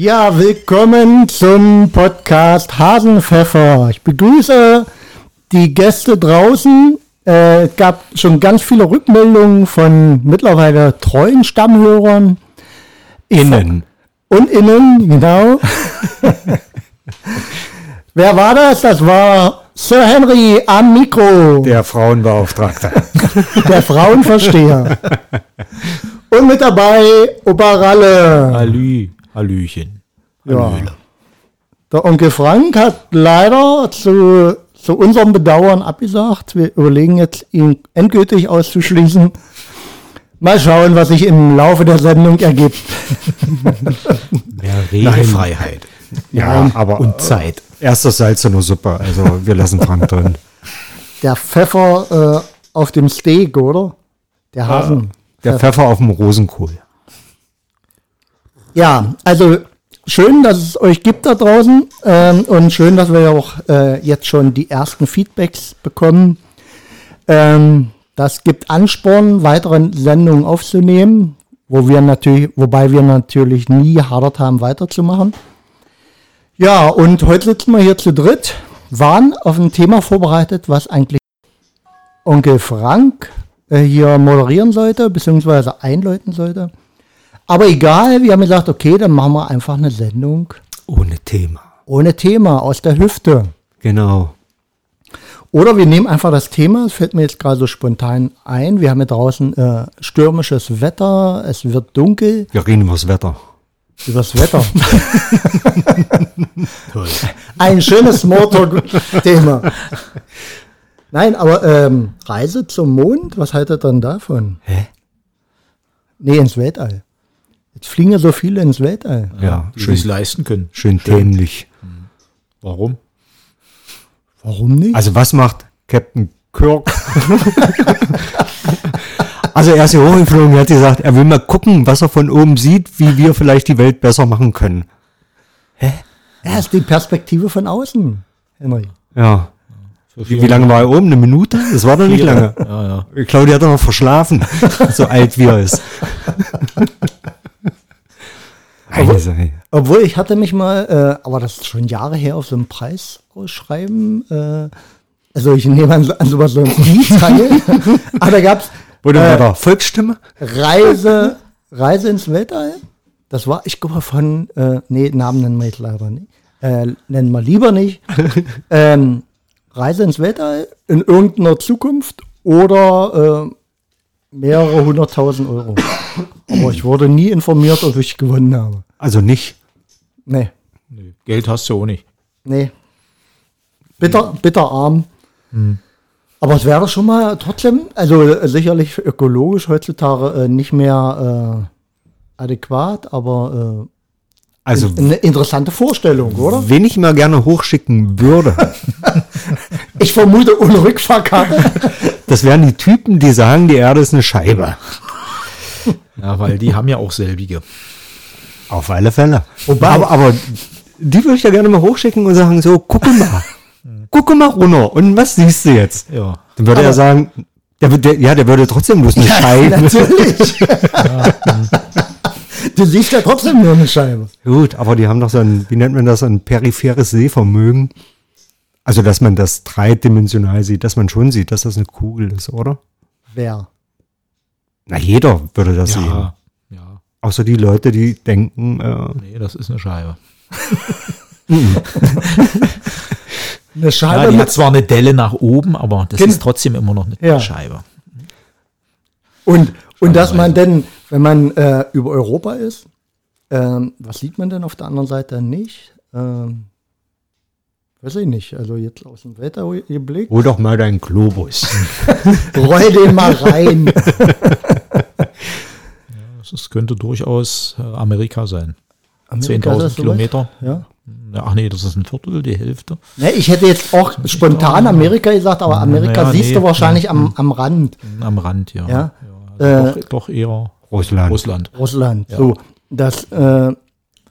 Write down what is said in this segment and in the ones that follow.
Ja, willkommen zum Podcast Hasenpfeffer. Ich begrüße die Gäste draußen. Äh, es gab schon ganz viele Rückmeldungen von mittlerweile treuen Stammhörern. Innen. Und innen, genau. Wer war das? Das war Sir Henry am Mikro, Der Frauenbeauftragte. der Frauenversteher. Und mit dabei Opa Ralle. Halü, Hallöchen. Ja. Hallöle. Der Onkel Frank hat leider zu, zu unserem Bedauern abgesagt. Wir überlegen jetzt, ihn endgültig auszuschließen. Mal schauen, was sich im Laufe der Sendung ergibt. Mehr Redefreiheit. Ja, aber Und Zeit. erster Salz in der Suppe. Also wir lassen Frank drin. Der Pfeffer äh, auf dem Steak, oder? Der Hasen. Der Pfeffer auf dem Rosenkohl. Ja, also schön, dass es euch gibt da draußen ähm, und schön, dass wir ja auch äh, jetzt schon die ersten Feedbacks bekommen. Ähm, das gibt Ansporn, weitere Sendungen aufzunehmen, wo wir natürlich, wobei wir natürlich nie gehadert haben, weiterzumachen. Ja, und heute sitzen wir hier zu dritt, waren auf ein Thema vorbereitet, was eigentlich Onkel Frank äh, hier moderieren sollte, beziehungsweise einläuten sollte. Aber egal, wir haben gesagt, okay, dann machen wir einfach eine Sendung Ohne Thema. ohne Thema, aus der Hüfte. Genau. Oder wir nehmen einfach das Thema, es fällt mir jetzt gerade so spontan ein. Wir haben hier draußen äh, stürmisches Wetter, es wird dunkel. Wir reden über das Wetter. Übers Wetter. Toll. Ein schönes Smalltalk-Thema. Nein, aber ähm, Reise zum Mond, was haltet ihr denn davon? Hä? Nee, ins Weltall. Jetzt fliegen ja so viele ins Weltall. Ja, Die schön, sich leisten können. schön dämlich. Warum? Warum nicht? Also was macht Captain Kirk? also er ist hier hochgeflogen, er hat gesagt, er will mal gucken, was er von oben sieht, wie wir vielleicht die Welt besser machen können. Er ist die Perspektive von außen, Henry. Ja. Wie, wie lange war er oben? Eine Minute? Das war doch nicht lange. Ja, ja. Ich glaube, der hat doch noch verschlafen, so alt wie er ist. Hey. Obwohl ich hatte mich mal, äh, aber das ist schon Jahre her, auf so einem Preis ausschreiben. Äh, also ich nehme an, so- an sowas so ein teil. aber da gab's Oder Äh, war da Volksstimme? Reise, Reise ins Weltall. Das war, ich glaube, von, äh, nee, Namen nennen wir jetzt leider nicht. Äh, nennen wir lieber nicht. ähm, Reise ins Weltall in irgendeiner Zukunft oder äh, mehrere hunderttausend Euro. Aber ich wurde nie informiert, ob ich gewonnen habe. Also nicht. Nee, Nee, Geld hast du auch nicht. nee. Bitter, bitterarm. Aber es wäre schon mal trotzdem, also äh, sicherlich ökologisch heutzutage äh, nicht mehr äh, adäquat, aber äh, Also eine interessante Vorstellung, oder? wen ich mal gerne hochschicken würde, Ich vermute ohne Rückfahrkarte. das wären die Typen, die sagen, die Erde ist eine Scheibe. Ja, weil die haben ja auch selbige. Auf alle Fälle. Wobei- aber, aber die würde ich ja gerne mal hochschicken und sagen, so, gucke mal. gucke mal runter. Und was siehst du jetzt? Ja. Dann würde er sagen, der, der, ja, der würde trotzdem bloß eine Scheibe. Natürlich. du siehst ja trotzdem nur eine Scheibe. Gut, aber die haben doch so ein, wie nennt man das, ein peripheres Sehvermögen. Also, dass man das dreidimensional sieht, dass man schon sieht, dass das eine Kugel ist, oder? Wer? Na, jeder würde das sehen. Ja. Ja. Außer die Leute, die denken, äh, Nee, das ist eine Scheibe. Eine Ja, Scheibe die hat zwar eine Delle nach oben, aber das Kind- ist trotzdem immer noch eine Ja. Scheibe. und, und dass man denn, wenn man äh, über Europa ist, ähm, was sieht man denn auf der anderen Seite nicht? Ähm, weiß ich nicht. Also jetzt aus dem Wetter geblickt. hol doch mal deinen Globus. Roll den mal rein. Das ist, könnte durchaus äh, Amerika sein. Amerika, ist 10.000 das so Kilometer. Ja. Ja, Ach nee, das ist ein Viertel, die Hälfte. Ne, ich hätte jetzt auch spontan Amerika gesagt, aber Amerika Ja, siehst nee, du wahrscheinlich am, am Rand. Am Rand, ja. Ja. also Äh, doch, doch eher Russland. Russland. Russland. So, das, äh,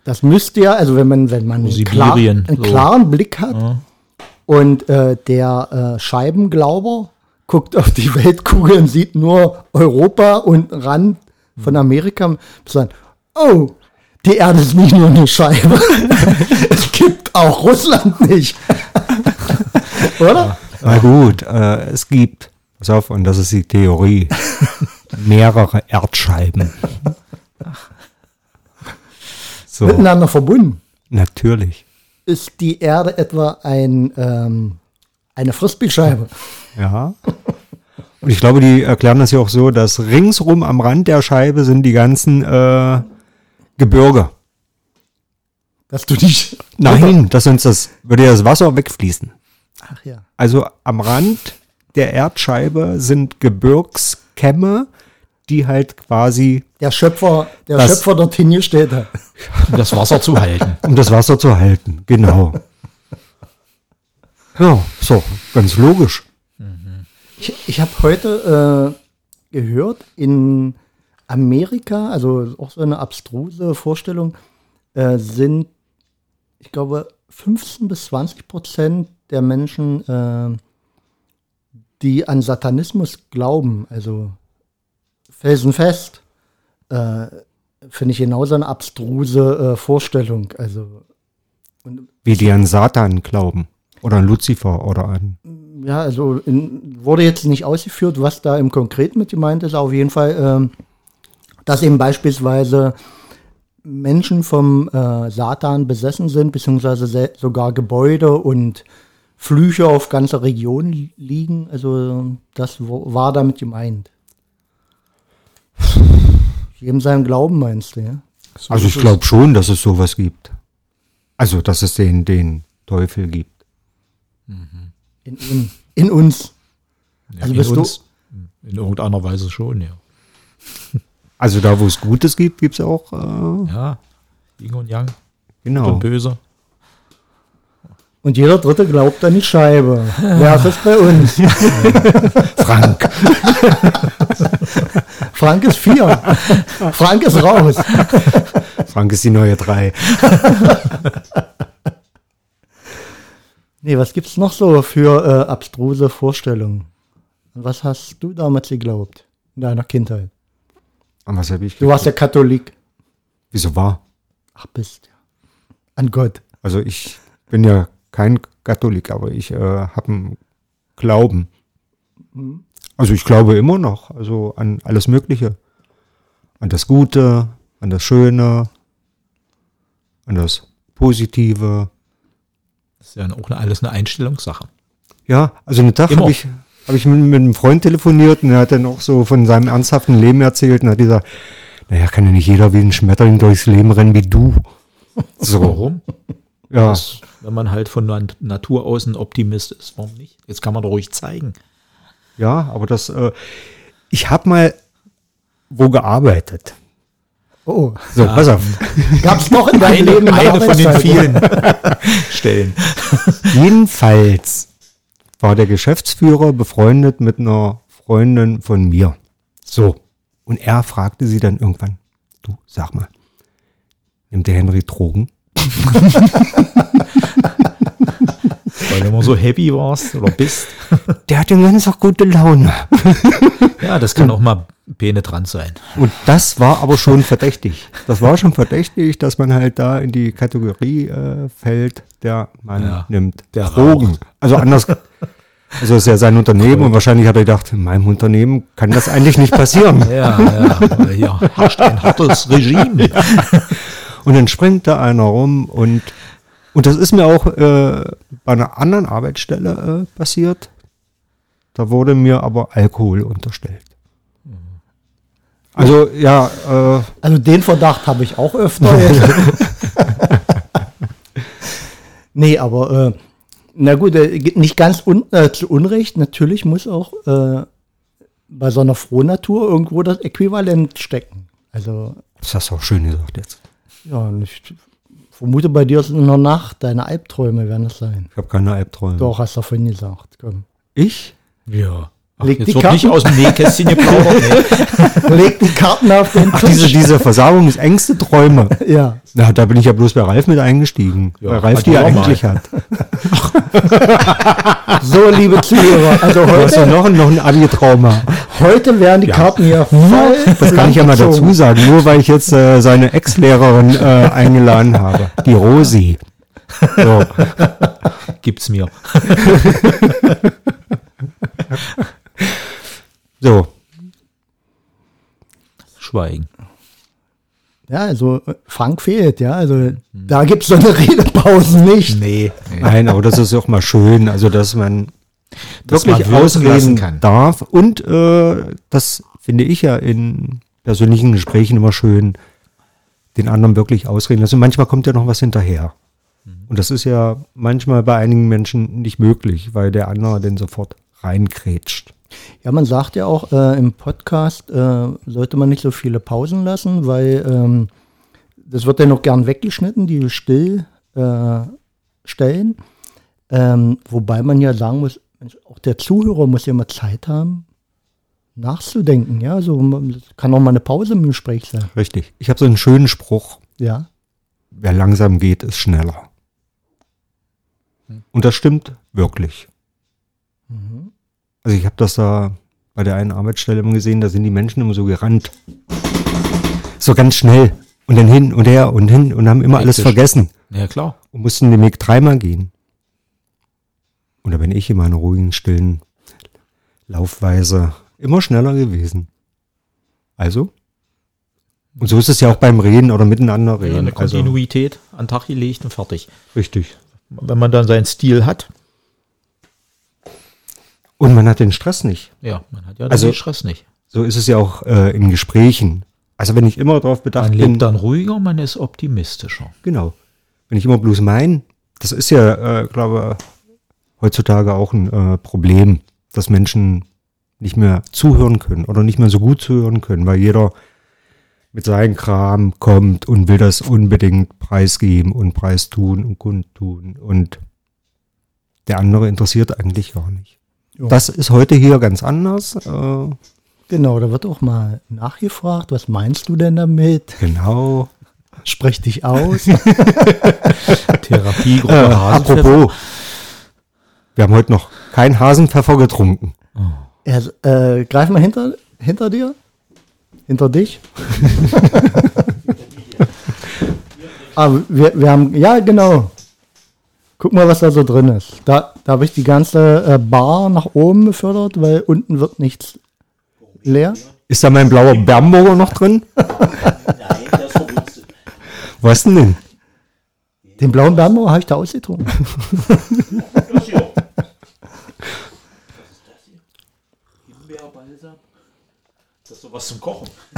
das müsste ja, also wenn man, wenn man einen, klar, einen so. klaren Blick hat und äh, der äh, Scheibenglauber guckt auf die Weltkugel und sieht nur Europa und Rand von Amerika, sagen, oh, die Erde ist nicht nur eine Scheibe. es gibt auch Russland nicht. Oder? Na gut, äh, es gibt, pass auf, und das ist die Theorie, mehrere Erdscheiben. So, Miteinander verbunden. natürlich. Ist die Erde etwa ein, ähm, eine Frisbeescheibe? Ja. Und ich glaube, die erklären das ja auch so, dass ringsrum am Rand der Scheibe sind die ganzen äh, Gebirge. Dass du nicht. Nein, das sonst das würde ja das Wasser wegfließen. Ach ja. Also am Rand der Erdscheibe sind Gebirgskämme, die halt quasi, Der Schöpfer, der Das- Schöpfer dorthin gestellt hat. Um das Wasser zu halten. um das Wasser zu halten. Genau. Ja, so, ganz logisch. Ich, ich habe heute äh, gehört, in Amerika, also auch so eine abstruse Vorstellung, äh, sind, ich glaube, 15 bis 20 Prozent der Menschen, äh, die an Satanismus glauben, also felsenfest, äh, finde ich genauso eine abstruse äh, Vorstellung. Also Wie die an Satan glauben. Oder an Luzifer oder an. Ja, also in, wurde jetzt nicht ausgeführt, was da im Konkreten mit gemeint ist. Auf jeden Fall, ähm, dass eben beispielsweise Menschen vom äh, Satan besessen sind, beziehungsweise se- sogar Gebäude und Flüche auf ganze Regionen li- liegen. Also das war damit gemeint. Jedem seinem Glauben meinst du, ja? So Also ich glaube schon, dass es sowas gibt. Also, dass es den, den Teufel gibt. In, un, in uns. Ja, also in bist du- uns, in irgendeiner Weise schon, ja. Also da, wo es Gutes gibt, gibt es auch, äh, Ja, Yin und Yang, Gut genau. und böse. Und jeder Dritte glaubt an die Scheibe. Wer ist bei uns? Frank. Frank ist vier. Frank ist raus. Frank ist die neue drei. Nee, was gibt's noch so für äh, abstruse Vorstellungen? Was hast du damals geglaubt in deiner Kindheit? An was habe ich Du warst ja Katholik. Wieso war? Ach, bist ja. An Gott. Also ich bin ja kein Katholik, aber ich äh, habe einen Glauben. Also ich glaube immer noch, also an alles Mögliche. An das Gute, an das Schöne, an das Positive. Das ist ja auch eine, alles eine Einstellungssache. Ja, also einen Tag habe ich, hab ich mit, mit einem Freund telefoniert und er hat dann auch so von seinem ernsthaften Leben erzählt und hat gesagt, naja, kann ja nicht jeder wie ein Schmetterling durchs Leben rennen wie du. So, Warum? ja. Das, wenn man halt von Nat- Natur aus ein Optimist ist, warum nicht? Jetzt kann man doch ruhig zeigen. Ja, aber das, äh, ich habe mal wo gearbeitet. Oh, So, pass auf. gab's noch in deinem Leben Eine, von den vielen Stellen. Jedenfalls war der Geschäftsführer befreundet mit einer Freundin von mir. So. Und er fragte sie dann irgendwann, du, sag mal, nimmt der Henry Drogen? Weil du immer so happy warst oder bist. Der hat den ganzen Tag gute Laune. Ja, das kann auch mal penetrant sein. Und das war aber schon verdächtig. Das war schon verdächtig, dass man halt da in die Kategorie äh, fällt, der man Ja, nimmt der Drogen. raucht. Also anders. Also ist ja sein Unternehmen und wahrscheinlich hat er gedacht, in meinem Unternehmen kann das eigentlich nicht passieren. Ja, ja, hier herrscht ein hartes Regime. Und dann springt da einer rum und, und das ist mir auch äh, bei einer anderen Arbeitsstelle äh, passiert. Da wurde mir aber Alkohol unterstellt. Also ja, äh, Also den Verdacht habe ich auch öfter. nee, aber äh, na gut, äh, nicht ganz un, äh, zu Unrecht. Natürlich muss auch äh, bei so einer Frohnatur irgendwo das Äquivalent stecken. Also das hast du auch schön gesagt jetzt. ja, und ich vermute bei dir ist in der Nacht deine Albträume werden es sein. Ich habe keine Albträume. Doch, hast du vorhin gesagt. Komm. Ich? Ja. Ach, Leg jetzt die wird Karten- nicht aus dem Nähkästchen geplaudert. Nee. Leg die Karten auf den Ach, Tisch. diese, diese Versagungsängste Träume. ja. Na, da bin ich ja bloß bei Ralf mit eingestiegen. Ja, weil Ralf hat die ja eigentlich hat. So, liebe Zuhörer, also Du hast ja heute, noch, noch ein Abi-Trauma. Heute werden die Karten hier voll. Das kann ich ja mal dazu sagen, nur weil ich jetzt äh, seine Ex-Lehrerin äh, eingeladen habe. Die Rosi. So. Gibt's mir. so, Schweigen. Ja, also äh, Frank fehlt, ja. Also da gibt es so eine Redepause nicht. Nee. nein, aber das ist auch mal schön, also dass man Dass wirklich ausreden kann. darf. Und äh, das finde ich ja in persönlichen Gesprächen immer schön, den anderen wirklich ausreden lassen. Und manchmal kommt ja noch was hinterher. Und das ist ja manchmal bei einigen Menschen nicht möglich, weil der andere den sofort reinkrätscht. Ja, man sagt ja auch äh, im Podcast, äh, sollte man nicht so viele Pausen lassen, weil ähm, das wird ja noch gern weggeschnitten, die Stillstellen. Äh, Stellen. ähm, wobei man ja sagen muss, Mensch, auch der Zuhörer muss ja mal Zeit haben, nachzudenken. Ja, so das kann auch mal eine Pause im Gespräch sein. Richtig. Ich habe so einen schönen Spruch. Ja, Wer langsam geht, ist schneller. Und das stimmt wirklich. Also ich habe das da bei der einen Arbeitsstelle immer gesehen, da sind die Menschen immer so gerannt. So ganz schnell. Und dann hin und her und hin und haben immer alles Hektisch. vergessen. Ja, klar. Und mussten den Weg dreimal gehen. Und da bin ich in meiner ruhigen, stillen Laufweise immer schneller gewesen. Also? Und so ist es ja auch beim Reden oder miteinander Ja, reden. eine also, Kontinuität an den Tag gelegt und fertig. richtig. Wenn man dann seinen Stil hat, Und man hat den Stress nicht. ja, man hat ja Also- den Stress nicht. So ist es ja auch äh, in Gesprächen. Also wenn ich immer darauf bedacht Man bin, lebt dann ruhiger, man ist optimistischer. genau. Wenn ich immer bloß mein, das ist ja, äh, glaube heutzutage auch ein äh, Problem, dass Menschen nicht mehr zuhören können oder nicht mehr so gut zuhören können, weil jeder mit seinem Kram kommt und will das unbedingt preisgeben und preistun und kundtun und der andere interessiert eigentlich gar nicht. Ja. Das ist heute hier ganz anders. Äh, genau, da wird auch mal nachgefragt, was meinst du denn damit? genau. Sprech dich aus. Therapiegruppe Äh, apropos, wir haben heute noch keinen Hasenpfeffer getrunken. Ja, äh, greif mal hinter, hinter dir. Hinter dich. ah, wir, wir haben, ja genau. Guck mal, was da so drin ist. Da, da habe ich die ganze äh, Bar nach oben befördert, weil unten wird nichts leer. Ist da mein blauer Bernburger noch drin? Was denn denn? Den blauen Bernbauer habe ich da ausgetrunken. Das ist sowas zum Kochen.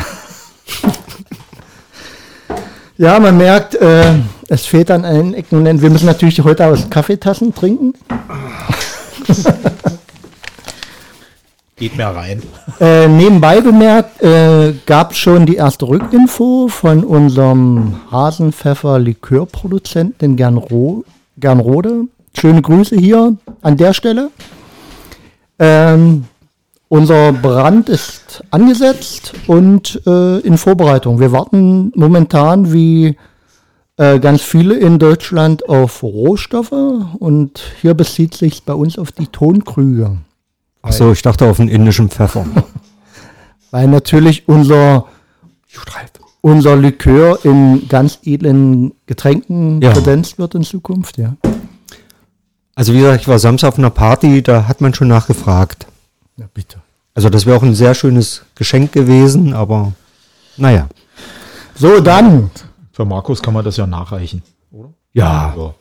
Ja, man merkt, äh, es fehlt an allen Ecken und Enden. Wir müssen natürlich heute aus Kaffeetassen trinken. Geht mehr rein. Äh, nebenbei bemerkt, äh, gab schon die erste Rückinfo von unserem Hasenpfeffer-Likörproduzenten in Gernro Gernrode. Schöne Grüße hier an der Stelle. Ähm, unser Brand ist angesetzt und äh, in Vorbereitung. Wir warten momentan wie äh, ganz viele in Deutschland auf Rohstoffe und hier bezieht sich bei uns auf die Tonkrüge. Ach so, ich dachte auf einen indischen Pfeffer. Weil natürlich unser, unser Likör in ganz edlen Getränken Ja. kredenzt wird in Zukunft, ja. Also wie gesagt, ich war Samstag auf einer Party, da hat man schon nachgefragt. Ja, bitte. Also das wäre auch ein sehr schönes Geschenk gewesen, aber naja. So, dann. Für Markus kann man das ja nachreichen, oder? Ja, Ja.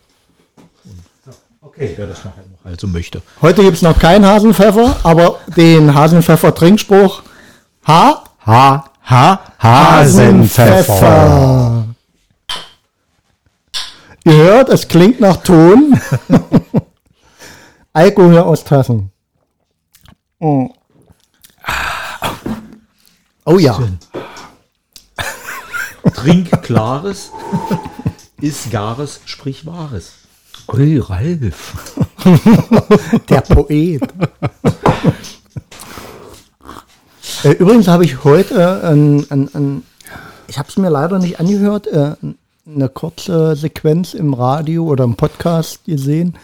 Okay. Wer das nachher noch also möchte. Heute gibt es noch keinen Hasenpfeffer, aber den Hasenpfeffer-Trinkspruch Ha Ha, Ha, Hasenpfeffer. Ihr hört, es klingt nach Ton. Alkohol aus Tassen. Oh, oh ja. Trink Klares, iss Gares, sprich Wahres. Ui, Ralf. Der Poet. äh, übrigens habe ich heute, äh, ein, ein, ein, ich habe es mir leider nicht angehört, äh, eine kurze Sequenz im Radio oder im Podcast gesehen,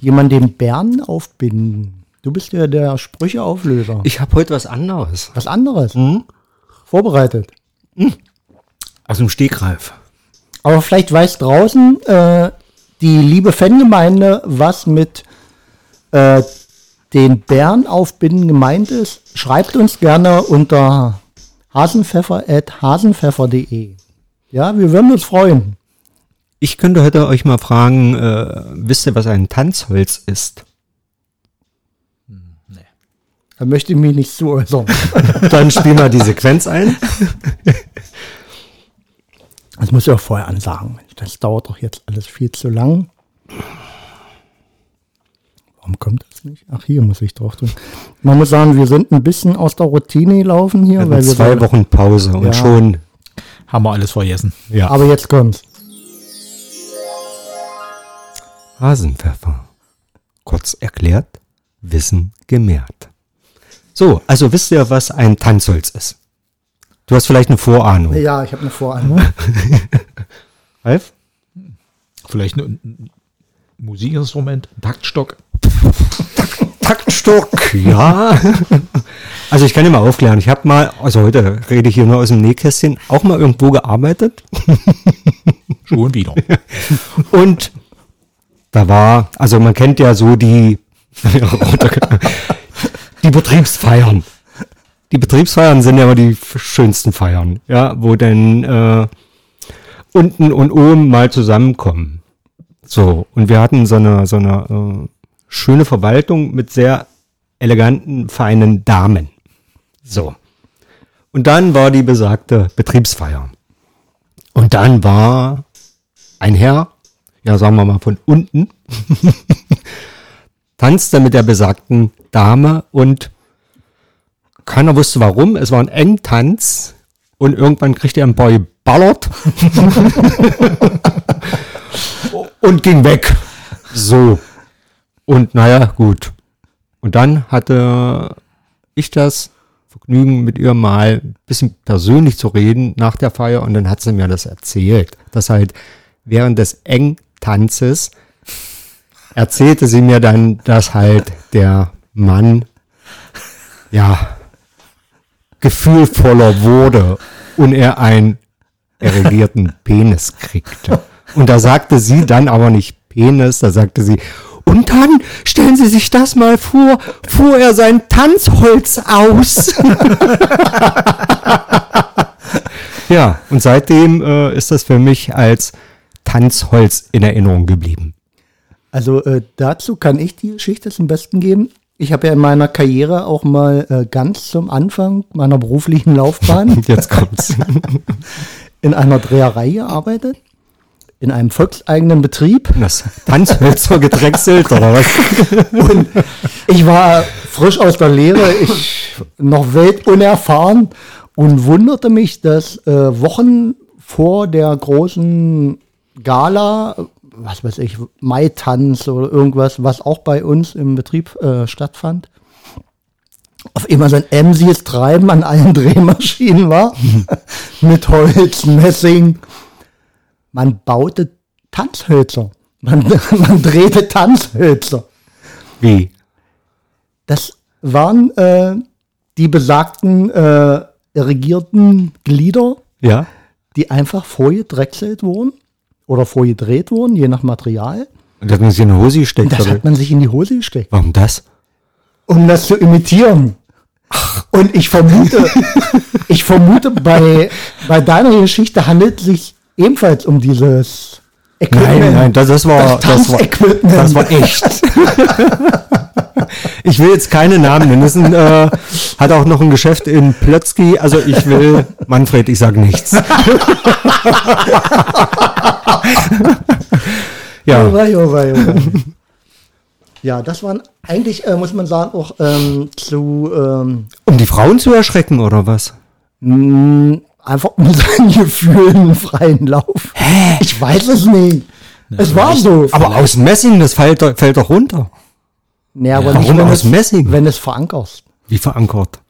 jemand den Bären aufbinden. Du bist ja der Sprücheauflöser. Ich habe heute was anderes. Was anderes. Hm? Vorbereitet. Aus dem Stegreif. Aber vielleicht weiß draußen äh, die liebe Fangemeinde, was mit äh, den Bärenaufbinden gemeint ist. Schreibt uns gerne unter hasenpfeffer.hasenpfeffer.de. Ja, wir würden uns freuen. Ich könnte heute euch mal fragen, äh, wisst ihr, was ein Tanzholz ist? Da möchte ich mich nicht zu äußern. Dann spiel mal die Sequenz ein. Das muss ich auch vorher ansagen. Das dauert doch jetzt alles viel zu lang. Warum kommt das nicht? Ach, hier muss ich drauf drücken. Man muss sagen, wir sind ein bisschen aus der Routine gelaufen hier. Wir weil wir zwei Wochen Pause und Ja. schon. Haben wir alles vergessen. Ja. Aber jetzt kommt's. Hasenpfeffer. Kurz erklärt, Wissen gemehrt. So, also wisst ihr, was ein Tanzholz ist? Du hast vielleicht eine Vorahnung. Ja, ich habe eine Vorahnung. Ralf? Vielleicht ein, ein Musikinstrument, Taktstock. Taktstock, ja. Also ich kann dir mal aufklären. Ich habe mal, also heute rede ich hier nur aus dem Nähkästchen, auch mal irgendwo gearbeitet. Schon wieder. Und da war, also man kennt ja so die, die Betriebsfeiern. Die Betriebsfeiern sind ja immer die schönsten Feiern, ja, wo dann äh, unten und oben mal zusammenkommen. So, und wir hatten so eine, so eine äh, schöne Verwaltung mit sehr eleganten, feinen Damen. So. Und dann war die besagte Betriebsfeier. Und dann war ein Herr, ja sagen wir mal von unten, tanzte mit der besagten Dame und keiner wusste warum. Es war ein Engtanz und irgendwann kriegte er ein paar geballert und ging weg. So. Und naja, gut. Und dann hatte ich das Vergnügen, mit ihr mal ein bisschen persönlich zu reden nach der Feier und dann hat sie mir das erzählt, dass halt während des Engtanzes erzählte sie mir dann, dass halt der Mann ja gefühlvoller wurde und er einen erregierten Penis kriegte. Und da sagte sie dann aber nicht Penis, da sagte sie, und dann stellen Sie sich das mal vor, fuhr er sein Tanzholz aus. ja, und seitdem äh, ist das für mich als Tanzholz in Erinnerung geblieben. Also äh, dazu kann ich die Geschichte zum Besten geben. Ich habe ja in meiner Karriere auch mal äh, ganz zum Anfang meiner beruflichen Laufbahn Jetzt kommt's. in einer Dreherei gearbeitet. In einem volkseigenen Betrieb. Das Tanzhölzer gedrechselt oder was? Und ich war frisch aus der Lehre, ich noch weltunerfahren und wunderte mich, dass äh, Wochen vor der großen Gala, was weiß ich, Mai-Tanz oder irgendwas, was auch bei uns im Betrieb äh, stattfand, auf einmal so ein emsiges Treiben an allen Drehmaschinen war, mit Holz, Messing. Man baute Tanzhölzer. Man, man drehte Tanzhölzer. Wie? Das waren äh, die besagten äh, irrigierten Glieder, Ja? die einfach vorgedrechselt wurden oder vorgedreht wurden, je nach Material. Und dass man sich in eine Hose gesteckt Das hat. hat man sich in die Hose gesteckt, Warum das? um das zu imitieren. Und ich vermute, ich vermute, bei, bei deiner Geschichte handelt es sich ebenfalls um dieses Equipment. Nein, nein, das, das war, Das das war, das war echt. Ich will jetzt keine Namen nennen. Das ist ein, äh, hat auch noch ein Geschäft in Plötzky. Also ich will, Manfred, ich sage nichts. ja, Oh wei, oh wei, oh wei. Ja, das waren eigentlich, äh, muss man sagen, auch ähm, zu ähm, um die Frauen zu erschrecken oder was? mh, einfach mit seinen Gefühlen freien Lauf. Ich weiß es nicht. es war so. Aber aus Messing, das fällt, doch- fällt doch runter. nee, aber Warum wenn aus es, Messing? Wenn es verankerst. Wie verankert.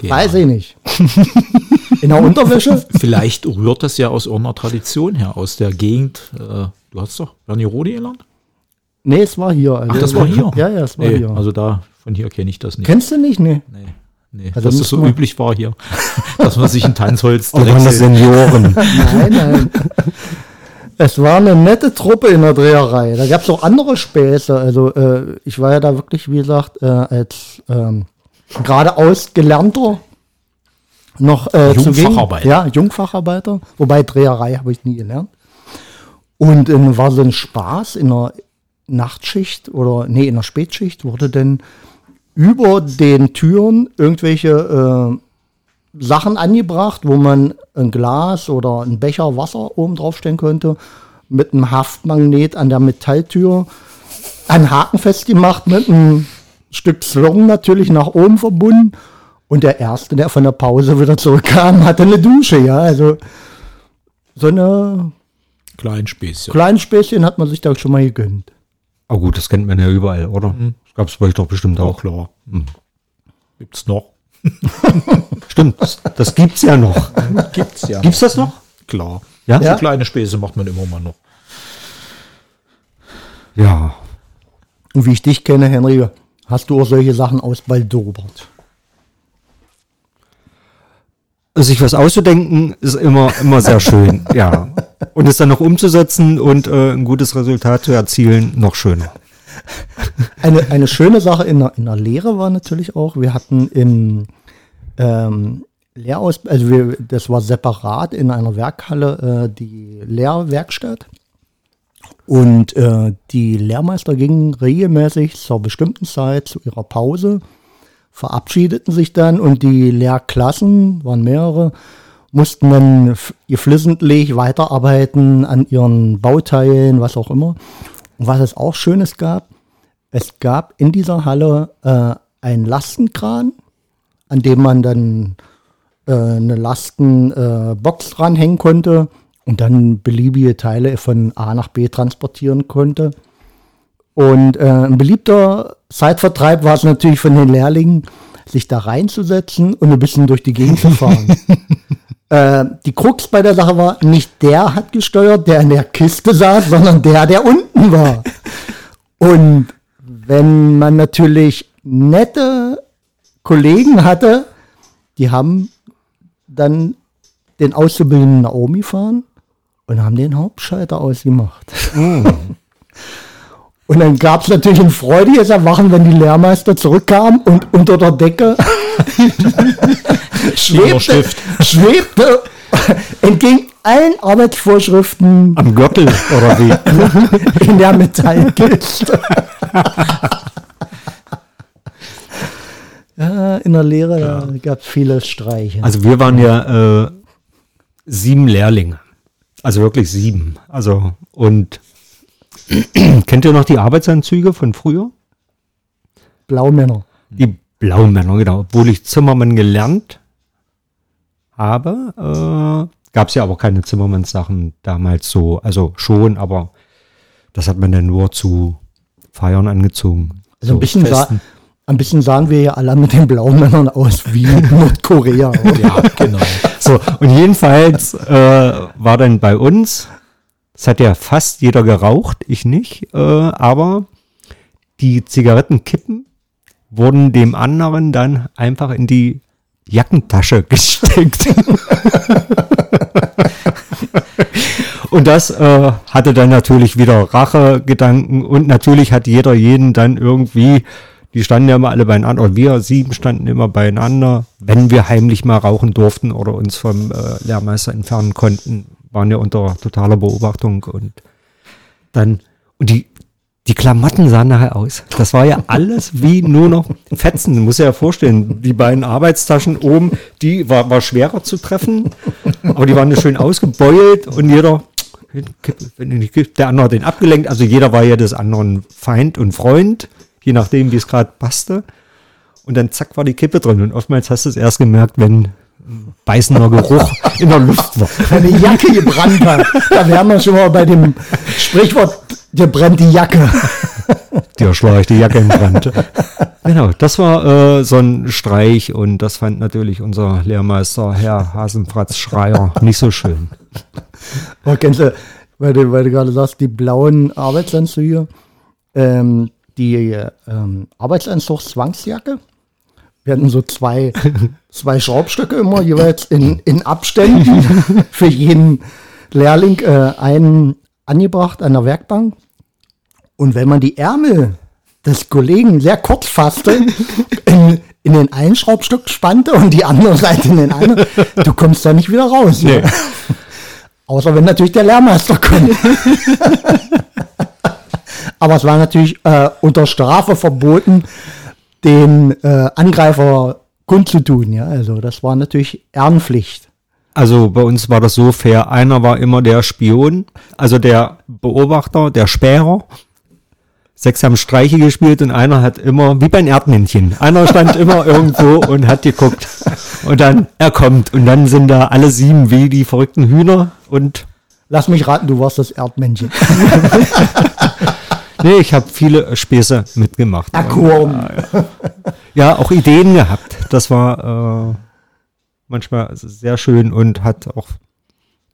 Ja. Weiß ich nicht. In der Unterwäsche? Vielleicht rührt das ja aus irgendeiner Tradition her, aus der Gegend. Äh, du hast doch Rode gelernt? Nee, es war hier. Also, Ach, das war hier? Ja, ja, es war Nee, hier. Also da Von hier kenne ich das nicht. Kennst du nicht? Nee. Nee, nee. Also dass das so üblich war hier, dass man sich ein Tanzholz waren das Senioren? Nein, nein. Es war eine nette Truppe in der Dreherei. Da gab es auch andere Späße. Also äh, ich war ja da wirklich, wie gesagt, äh, als ähm, geradeaus gelernter noch äh. Jungfacharbeiter. Ja, Jungfacharbeiter. Wobei Dreherei habe ich nie gelernt. Und äh, war so ein Spaß in der Nachtschicht oder nee, in der Spätschicht wurde dann über den Türen irgendwelche äh, Sachen angebracht, wo man ein Glas oder ein Becher Wasser oben draufstellen konnte, mit einem Haftmagnet an der Metalltür, einen Haken festgemacht, mit einem Stück Slong natürlich nach oben verbunden. Und der Erste, der von der Pause wieder zurückkam, hatte eine Dusche, ja. Also so eine Kleinen Späßchen. kleinen Späßchen hat man sich da schon mal gegönnt. Oh gut, das kennt man ja überall, oder? Das gab es bei euch doch bestimmt Auch auch. klar. Gibt's noch? Stimmt, das, das gibt's ja noch. Gibt's ja. Gibt's das noch? Klar. Ja? So kleine Späße macht man immer mal noch. Ja. Und wie ich dich kenne, Henry, hast du auch solche Sachen ausbaldobert. Sich was auszudenken ist immer, immer sehr schön, ja. Und es dann noch umzusetzen und äh, ein gutes Resultat zu erzielen, noch schöner. Eine, eine schöne Sache in der, in der Lehre war natürlich auch, wir hatten im ähm, Lehraus, also wir, das war separat in einer Werkhalle äh, die Lehrwerkstatt. Und äh, die Lehrmeister gingen regelmäßig zur bestimmten Zeit zu ihrer Pause, verabschiedeten sich dann und die Lehrklassen, waren mehrere, mussten dann geflissentlich weiterarbeiten an ihren Bauteilen, was auch immer. Und was es auch Schönes gab, es gab in dieser Halle äh, einen Lastenkran, an dem man dann äh, eine Lastenbox äh, dranhängen konnte und dann beliebige Teile von A nach B transportieren konnte. Und äh, ein beliebter Zeitvertreib war es natürlich von den Lehrlingen, sich da reinzusetzen und ein bisschen durch die Gegend zu fahren. äh, die Krux bei der Sache war, nicht der hat gesteuert, der in der Kiste saß, sondern der, der unten war. Und wenn man natürlich nette Kollegen hatte, die haben dann den Auszubildenden nach oben gefahren und haben den Hauptschalter ausgemacht. Und dann gab es natürlich ein freudiges Erwachen, wenn die Lehrmeister zurückkamen und unter der Decke schwebte, schwebte entgegen allen Arbeitsvorschriften Am Gürtel oder wie? in der Metallkiste. ja, in der Lehre da gab es viele Streiche. Also wir waren ja äh, sieben Lehrlinge. Also wirklich sieben. Also und kennt ihr noch die Arbeitsanzüge von früher? Blaumänner. Die Blaumänner, genau. Obwohl ich Zimmermann gelernt habe, äh, gab es ja aber keine Zimmermannssachen damals so. Also schon, aber das hat man dann nur zu Feiern angezogen. Also ein bisschen, Festen. ein bisschen sahen wir ja alle mit den Blaumännern aus wie Nordkorea. Ja, genau. So, und jedenfalls äh, war dann bei uns, es hat ja fast jeder geraucht, ich nicht, äh, aber die Zigarettenkippen wurden dem anderen dann einfach in die Jackentasche gesteckt. und das äh, hatte dann natürlich wieder Rachegedanken und natürlich hat jeder jeden dann irgendwie, die standen ja immer alle beieinander, oder wir sieben standen immer beieinander, wenn wir heimlich mal rauchen durften oder uns vom äh, Lehrmeister entfernen konnten, waren ja unter totaler Beobachtung und dann, und die, die Klamotten sahen nachher aus. Das war ja alles wie nur noch Fetzen. Dir ja vorstellen, die beiden Arbeitstaschen oben, die war, war schwerer zu treffen, aber die waren schön ausgebeult und jeder, der andere hat den abgelenkt. Also jeder war ja des anderen Feind und Freund, je nachdem, wie es gerade passte. Und dann zack war die Kippe drin. Und oftmals hast du es erst gemerkt, wenn beißender Geruch in der Luft war. Wenn die Jacke gebrannt hat, da wären wir schon mal bei dem Sprichwort, dir brennt die Jacke. Dir schleicht die Jacke in Brand. genau, das war äh, so ein Streich und das fand natürlich unser Lehrmeister, Herr Hasenfratz Schreier, nicht so schön. Oh, kennst du, weil du, weil du gerade sagst, die blauen Arbeitsanzüge. Ähm, die ähm, Arbeitsanzugszwangsjacke. Wir hatten so zwei, zwei Schraubstöcke immer jeweils in, in Abständen für jeden Lehrling äh, einen angebracht an der Werkbank. Und wenn man die Ärmel des Kollegen sehr kurz fasste, in, in den einen Schraubstück spannte und die andere Seite in den anderen, du kommst da nicht wieder raus. Ne? Außer wenn natürlich der Lehrmeister kommt. Aber es war natürlich äh, unter Strafe verboten, den äh, Angreifer kundzutun. Ja? Also das war natürlich Ehrenpflicht. Also bei uns war das so fair. Einer war immer der Spion, also der Beobachter, der Späher. Sechs haben Streiche gespielt und einer hat immer, wie beim Erdmännchen, einer stand immer irgendwo und hat geguckt. Und dann, er kommt. Und dann sind da alle sieben wie die verrückten Hühner und. Lass mich raten, du warst das Erdmännchen. nee, ich habe viele Späße mitgemacht. Akkurm. Ja, ja, auch Ideen gehabt. Das war äh, manchmal sehr schön und hat auch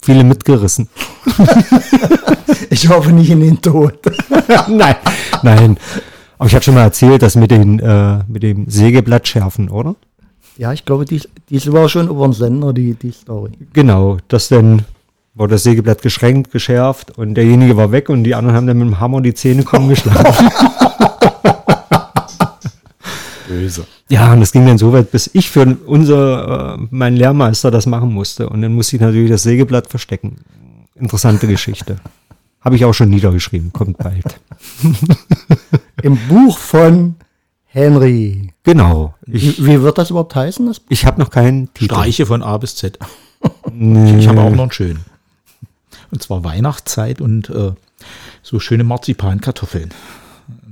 viele mitgerissen. ich hoffe nicht in den Tod. nein, nein. Aber ich hatte schon mal erzählt, dass mit, den, äh, mit dem Sägeblatt schärfen, oder? Ja, ich glaube, die, die war schon über den Sender, die, die Story. Genau, dass dann wurde das Sägeblatt geschränkt, geschärft und derjenige war weg und die anderen haben dann mit dem Hammer die Zähne kommen geschlagen. Böse. Ja, und das ging dann so weit, bis ich für unser, äh, meinen Lehrmeister das machen musste. Und dann musste ich natürlich das Sägeblatt verstecken. Interessante Geschichte. Habe ich auch schon niedergeschrieben, kommt bald. Im Buch von Henry. Genau. Ich, wie, wie, wird das überhaupt heißen? Das ich habe noch keinen Titel. Streiche von A bis Z. nee. Ich habe auch noch einen schönen. Und zwar Weihnachtszeit und äh, so schöne Marzipankartoffeln.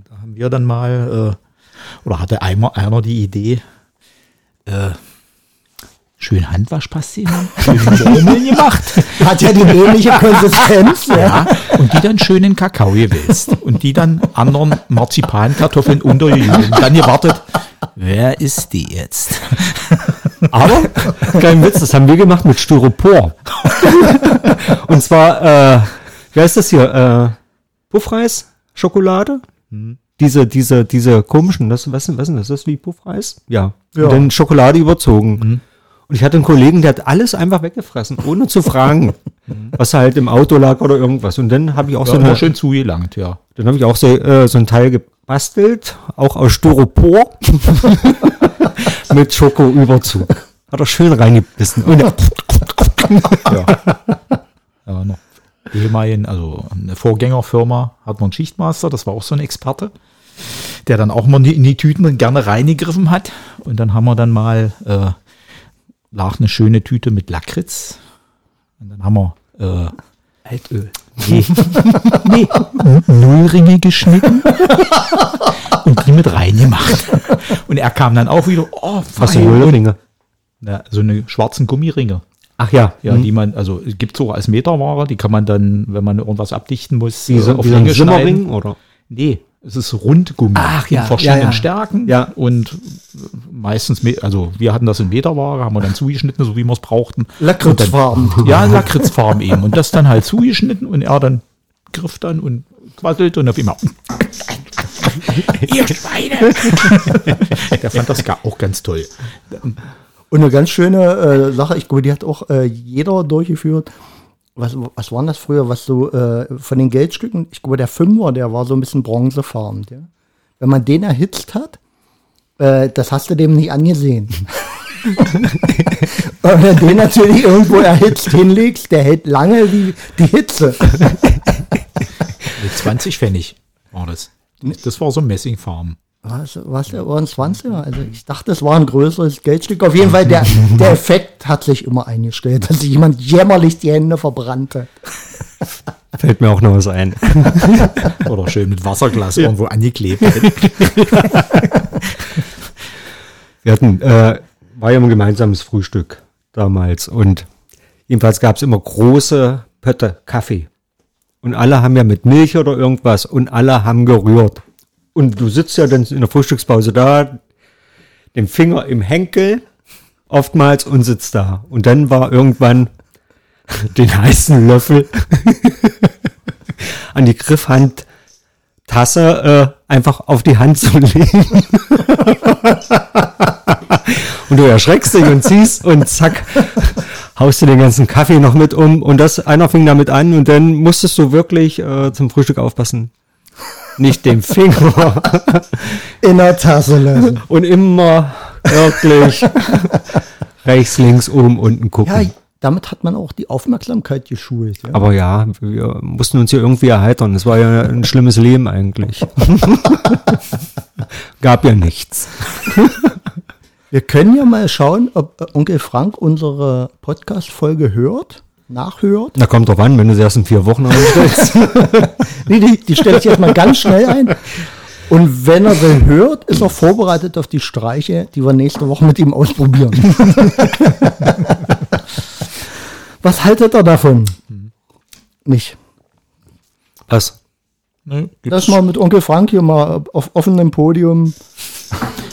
Da haben wir dann mal, äh, oder hatte einmal einer die Idee, äh, schön Handwaschpastinen, schön Murmeln gemacht. Hat ja die ähnliche Konsistenz. Ja. ja. Und die dann schön in Kakao gewälzt. Und die dann anderen Marzipankartoffeln untergejubelt. Und dann gewartet, wer ist die jetzt? Aber, kein Witz, das haben wir gemacht mit Styropor. Und zwar, äh, wie heißt das hier? Äh, Puffreis, Schokolade? Hm. Diese, diese, diese komischen, das, was, was ist das, wie Puffreis? Ja. ja. Und dann Schokolade überzogen. Hm. Und ich hatte einen Kollegen, der hat alles einfach weggefressen, ohne zu fragen, was halt im Auto lag oder irgendwas. Und dann habe ich auch ja, so eine, schön zugelangt, ja. Dann habe ich auch so, äh, so ein Teil gebastelt, auch aus Styropor, mit Schokoüberzug. Hat er schön reingebissen. Und ja. ja, noch ehemaligen, also eine Vorgängerfirma hat man einen Schichtmaster, das war auch so ein Experte, der dann auch mal in die Tüten gerne reingegriffen hat. Und dann haben wir dann mal äh, lag eine schöne Tüte mit Lakritz. Und dann haben wir äh, Altöl. Nee. nee. Nullringe geschnitten und die mit reingemacht. Und er kam dann auch wieder, oh, was für Nullringe? Na, so eine schwarzen Gummiringe. Ach ja. Ja, mhm. die man, also gibt es auch als Meterware, die kann man dann, wenn man irgendwas abdichten muss, wie so, auf wie so ein Zimmerring oder? Nee, es ist Rundgummi Ach, ja, in verschiedenen ja, ja. Stärken. Ja. Und meistens, also wir hatten das in Meterware, haben wir dann zugeschnitten, so wie wir es brauchten. Lakritzfarben. Ja, Lakritzfarben eben. Und das dann halt zugeschnitten und er dann griff dann und quasselte und auf immer. Ihr Schweine! Der fand das auch ganz toll. Und eine ganz schöne äh, Sache, ich glaube, die hat auch äh, jeder durchgeführt was, was war das früher, was so äh, von den Geldstücken, ich glaube, der Fünfer, der war so ein bisschen bronzefarben. Ja? Wenn man den erhitzt hat, äh, das hast du dem nicht angesehen. Und wenn du den natürlich irgendwo erhitzt hinlegst, der hält lange die, die Hitze. Mit 20 Pfennig war das. Das war so Messingfarben. Was, was waren 20er? Also ich dachte, es war ein größeres Geldstück. Auf jeden Fall, der, der Effekt hat sich immer eingestellt, dass sich jemand jämmerlich die Hände verbrannte. Fällt mir auch noch was ein. Oder schön mit Wasserglas ja. irgendwo angeklebt. Wir hatten, äh, war ja ein gemeinsames Frühstück damals und jedenfalls gab es immer große Pötte Kaffee. Und alle haben ja mit Milch oder irgendwas und alle haben gerührt. Und du sitzt ja dann in der Frühstückspause da, den Finger im Henkel oftmals und sitzt da. Und dann war irgendwann den heißen Löffel an die Griffhandtasse äh, einfach auf die Hand zu legen. und du erschreckst dich und ziehst und zack, haust du den ganzen Kaffee noch mit um. Und das, einer fing damit an und dann musstest du wirklich äh, zum Frühstück aufpassen. Nicht den Finger In der Tasse lassen. und immer wirklich rechts, links, oben, unten gucken. Ja, damit hat man auch die Aufmerksamkeit geschult. Ja. Aber ja, wir mussten uns hier irgendwie erheitern. Es war ja ein schlimmes Leben eigentlich. Gab ja nichts. Wir können ja mal schauen, ob äh, Onkel Frank unsere Podcast-Folge hört, nachhört. Da kommt drauf an, wenn du sie erst in vier Wochen anstellst. Nee, die, die stelle ich jetzt mal ganz schnell ein. Und wenn er sie hört, ist er vorbereitet auf die Streiche, die wir nächste Woche mit ihm ausprobieren. Was haltet ihr davon? Nicht. Was? Ne, Lass mal mit Onkel Frank hier mal auf offenem Podium.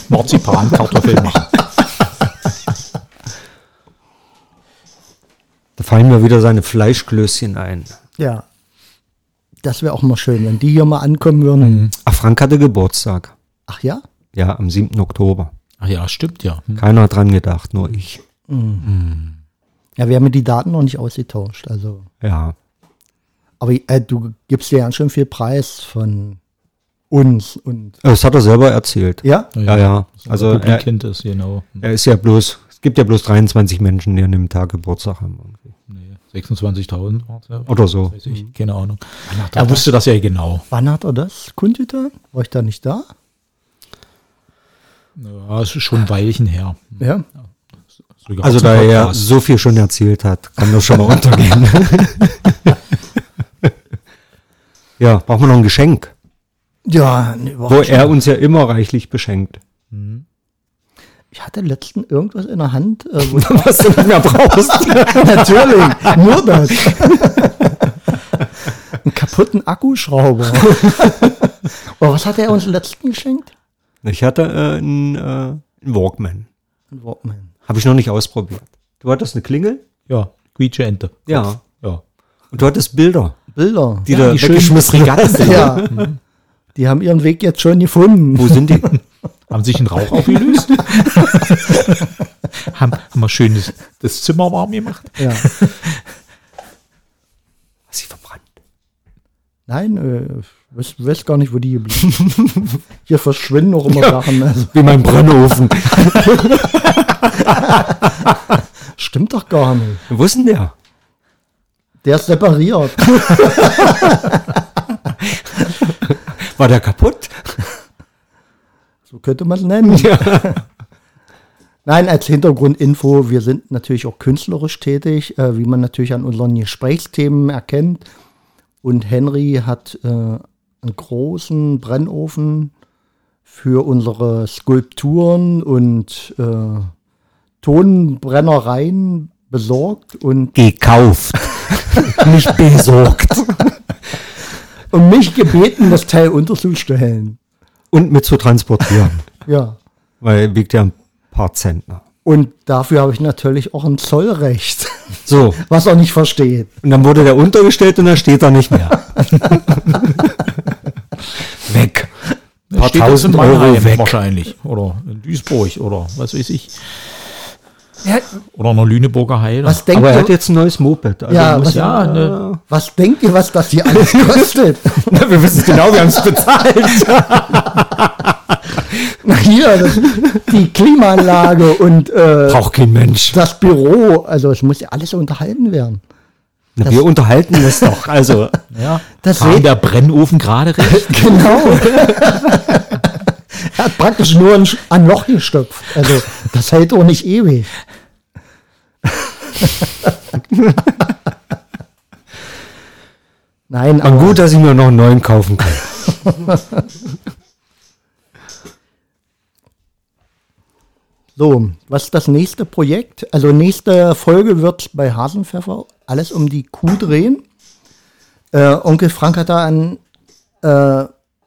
Marzipan, Kartoffeln machen. Da fallen mir wieder seine Fleischklößchen ein. Ja. Das wäre auch mal schön, wenn die hier mal ankommen würden. Ach, Frank hatte Geburtstag. Ach ja? Ja, am 7. Oktober. Ach ja, stimmt ja. Hm. Keiner hat dran gedacht, nur ich. Ja, wir haben ja die Daten noch nicht ausgetauscht. Also. Ja. Aber äh, du gibst ja ganz schön viel Preis von uns und Das hat er selber erzählt. ja, Ja, ja. Also Publik er, kennt es, genau. er ist ja bloß, gibt ja bloß 23 Menschen, die an dem Tag Geburtstag haben. irgendwie. Nee, 26.000 war's ja. Oder so. Weiß ich, keine Ahnung. Er wusste das ja genau. wann hat er das kundgetan? War ich da nicht da? Ja, es ist schon ein Weilchen her. Ja. Sogar Also da er ja Podcast. so viel schon erzählt hat, kann das schon mal untergehen. ja, brauchen wir noch ein Geschenk, Ja, ne, wo er uns ja immer reichlich beschenkt. Ich hatte letztens irgendwas in der Hand, äh, wo Was du nicht mehr brauchst. Natürlich, nur das. Einen kaputten Akkuschrauber. Aber was hat er uns letztens geschenkt? Ich hatte äh, einen, äh, einen Walkman. Ein Walkman. Habe ich noch nicht ausprobiert. Du hattest eine Klingel? Ja, quietsche Ente. Ja. Ja. Und du hattest Bilder, Bilder. die Ja, da die schönen weggeschmissen Fregattenbilder. Ja. Die haben ihren Weg jetzt schon gefunden. Wo sind die? Haben sich ein Rauch aufgelöst? haben, haben wir schön das, das Zimmer warm gemacht? Ja. Hast sie verbrannt? Nein, äh, weiß, weiß gar nicht, wo die geblieben Hier verschwinden auch immer Sachen. Also, Wie mein Brennofen. stimmt doch gar nicht. Wo ist denn der? Der ist separiert. War der kaputt? So könnte man es nennen. Nein, als Hintergrundinfo, wir sind natürlich auch künstlerisch tätig, äh, wie man natürlich an unseren Gesprächsthemen erkennt. Und Henry hat äh, einen großen Brennofen für unsere Skulpturen und äh, Tonbrennereien besorgt und, Gekauft. nicht besorgt. und mich gebeten, das Teil unterzustellen. Und mit zu transportieren. Ja. Weil wiegt ja ein paar Zentner. Und dafür habe ich natürlich auch ein Zollrecht, So. was er nicht versteht. Und dann wurde der untergestellt und dann steht er nicht mehr. weg. Ein paar Steht das in tausend Euro weg. wahrscheinlich. Oder in Duisburg oder was weiß ich. Ja, Oder der Lüneburger Heide. was denkt Aber er ihr, hat jetzt ein neues Moped. Also Ja, was- ja, ne, was denkt ihr, was das hier alles kostet? wir wissen es genau, wir haben es bezahlt. Na hier, das, die Klimaanlage und äh, Braucht kein Mensch. das Büro, also es muss ja alles unterhalten werden. Na, wir unterhalten es doch. Also, ja, Das kam der Brennofen gerade recht. Genau. er hat praktisch nur ein, ein Loch gestopft. Also das hält auch nicht ewig. Nein, aber aber gut, dass ich mir noch einen neuen kaufen kann. So, was ist das nächste Projekt? Also nächste Folge wird bei Hasenpfeffer alles um die Kuh drehen. Äh, Onkel Frank hat da ein äh,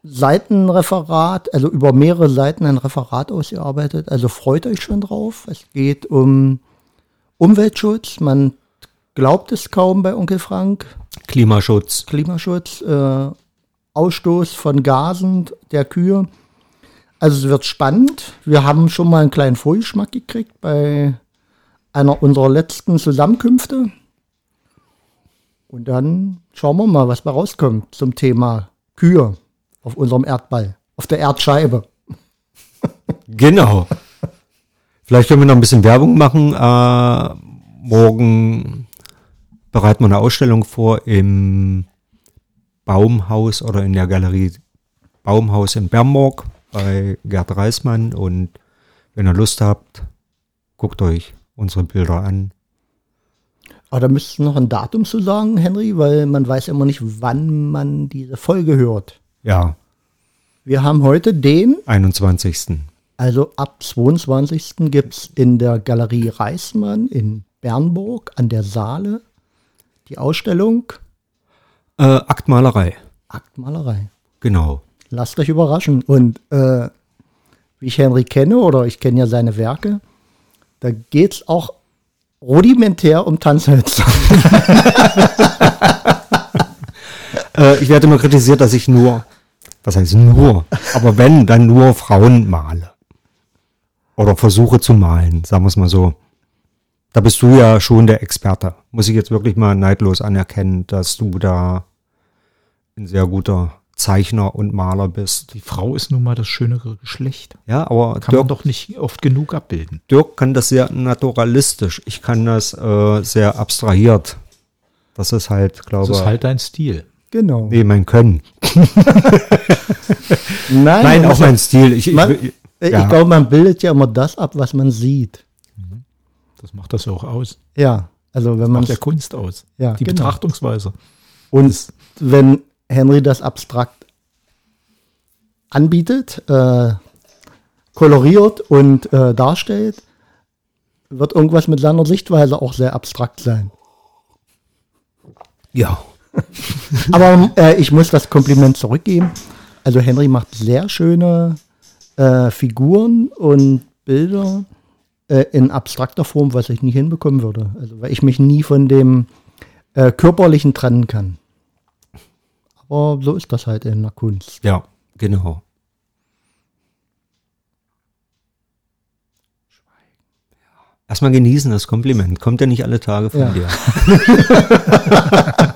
Seitenreferat, also über mehrere Seiten ein Referat ausgearbeitet. Also freut euch schon drauf. Es geht um Umweltschutz. Man glaubt es kaum bei Onkel Frank. Klimaschutz. Klimaschutz, äh, Ausstoß von Gasen der Kühe. Also es wird spannend. Wir haben schon mal einen kleinen Vorgeschmack gekriegt bei einer unserer letzten Zusammenkünfte. Und dann schauen wir mal, was da rauskommt zum Thema Kühe auf unserem Erdball, auf der Erdscheibe. Genau. Vielleicht können wir noch ein bisschen Werbung machen. Äh, morgen bereiten wir eine Ausstellung vor im Baumhaus oder in der Galerie Baumhaus in Bernburg bei Gerd Reismann. Und wenn ihr Lust habt, guckt euch unsere Bilder an. Aber da müsstest du noch ein Datum zu sagen, Henry, weil man weiß immer nicht, wann man diese Folge hört. Ja, Wir haben heute den, 21. also ab 22. gibt es in der Galerie Reismann in Bernburg an der Saale die Ausstellung Äh, Aktmalerei. Aktmalerei. Genau. Lasst euch überraschen. Und äh, wie ich Henry kenne, oder ich kenne ja seine Werke, da geht es auch rudimentär um Tanzhölzer. Äh, ich werde immer kritisiert, dass ich nur, was heißt nur, aber wenn, dann nur Frauen male. Oder versuche zu malen, sagen wir es mal so. Da bist du ja schon der Experte. Muss ich jetzt wirklich mal neidlos anerkennen, dass du da ein sehr guter Zeichner und Maler bist. Die Frau ist nun mal das schönere Geschlecht. Ja, aber Kann man Dirk, doch nicht oft genug abbilden. Dirk kann das sehr naturalistisch. Ich kann das äh, sehr abstrahiert. Das ist halt, glaube Das ich, ist halt dein Stil. Genau. nee, mein Können. Nein, Nein, auch mein Stil. Ich, ich, Man, ich, ja. ich glaube, man bildet ja immer das ab, was man sieht. Das macht das ja auch aus. Ja, also wenn man Macht ja Kunst aus. Ja, Die genau. Betrachtungsweise. und wenn Henry das abstrakt anbietet, äh, koloriert und äh, darstellt, wird irgendwas mit seiner Sichtweise auch sehr abstrakt sein. ja. Aber äh, ich muss das Kompliment zurückgeben. Also Henry macht sehr schöne äh, Figuren und Bilder äh, in abstrakter Form, was ich nie hinbekommen würde. Also weil ich mich nie von dem äh, körperlichen trennen kann. Aber so ist das halt in der Kunst. Ja, genau. Erstmal genießen das Kompliment. Kommt ja nicht alle Tage von Ja. dir.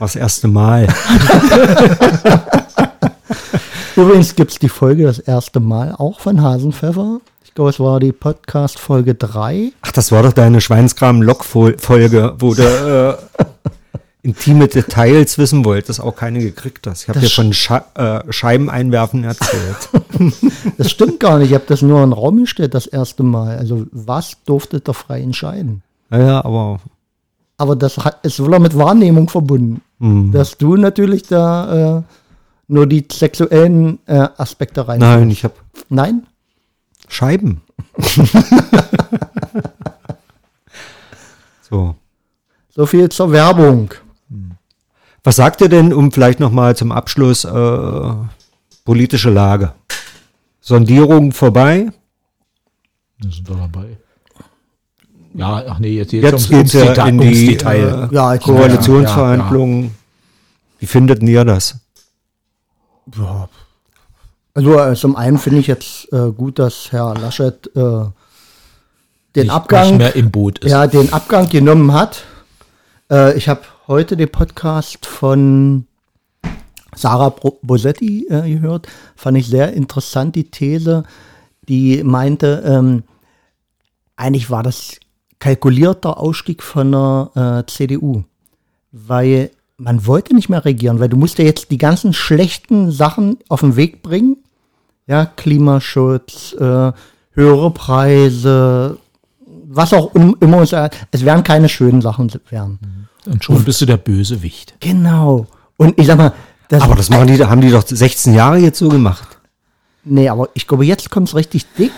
Das erste Mal. Übrigens gibt es die Folge das erste Mal auch von Hasenpfeffer. Ich glaube, es war die Podcast Folge 3. Ach, das war doch deine Schweinskram-Log-Folge, wo du äh, intime Details wissen wolltest, auch keine gekriegt hast. Ich habe dir von Sche äh, Scheiben einwerfen erzählt. Das stimmt gar nicht. Ich habe das nur in den Raum gestellt das erste Mal. Also was durfte da frei entscheiden? naja, aber Aber das hat, ist wohl auch mit Wahrnehmung verbunden. Hm. Dass du natürlich da äh, nur die sexuellen äh, Aspekte rein. nein, ich habe Nein? Scheiben. so. So viel zur Werbung. Was sagt ihr denn, um vielleicht nochmal zum Abschluss äh, politische Lage? Sondierung vorbei? Da sind wir dabei. Ja, ach nee, jetzt, jetzt, Jetzt ums, geht's ums, ja Deta in die Detail. äh, Ja, Koalitionsverhandlungen. Wie findet ihr das? Also äh, zum einen finde ich jetzt äh, gut, dass Herr Laschet äh, den Nicht, Abgang nicht mehr im Boot ist. ja, den Abgang genommen hat. Äh, ich habe heute den Podcast von Sarah Bosetti äh, gehört. Fand ich sehr interessant, die These, die meinte, ähm, eigentlich war das kalkulierter Ausstieg von der äh, CDU, weil man wollte nicht mehr regieren, weil du musst ja jetzt die ganzen schlechten Sachen auf den Weg bringen. Ja, Klimaschutz, äh, höhere Preise, was auch im- immer es, es werden keine schönen Sachen werden. Und schon bist du der Bösewicht. Genau. Und ich sag mal, das, Aber das machen die, haben die doch 16 Jahre jetzt so gemacht. nee, aber ich glaube, jetzt kommt es richtig dick.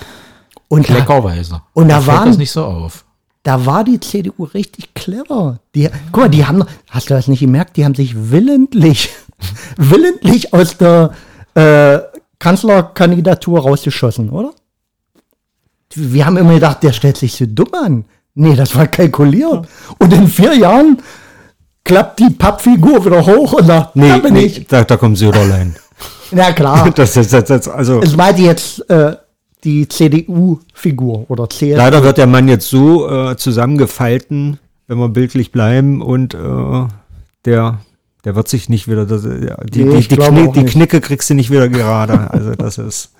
Und da, Kleckerweise. Und da fällt waren- das nicht so auf. Da war die CDU richtig clever. Die, guck mal, die haben, hast du das nicht gemerkt? Die haben sich willentlich, willentlich aus der äh, Kanzlerkandidatur rausgeschossen, oder? Wir haben immer gedacht, der stellt sich so dumm an. Nee, das war kalkuliert. Und in vier Jahren klappt die Pappfigur wieder hoch und sagt, Nee, da bin nee ich. da, da kommt Söderlein. Na klar. Das, das, das, das, also, Es meinte jetzt äh, die CDU-Figur oder CSU. leider wird der Mann jetzt so äh, zusammengefalten, wenn wir bildlich bleiben, und äh, der, der wird sich nicht wieder, das, äh, die, Nee, die, die, Knick, die. Knicke kriegst du nicht wieder gerade. Also das ist,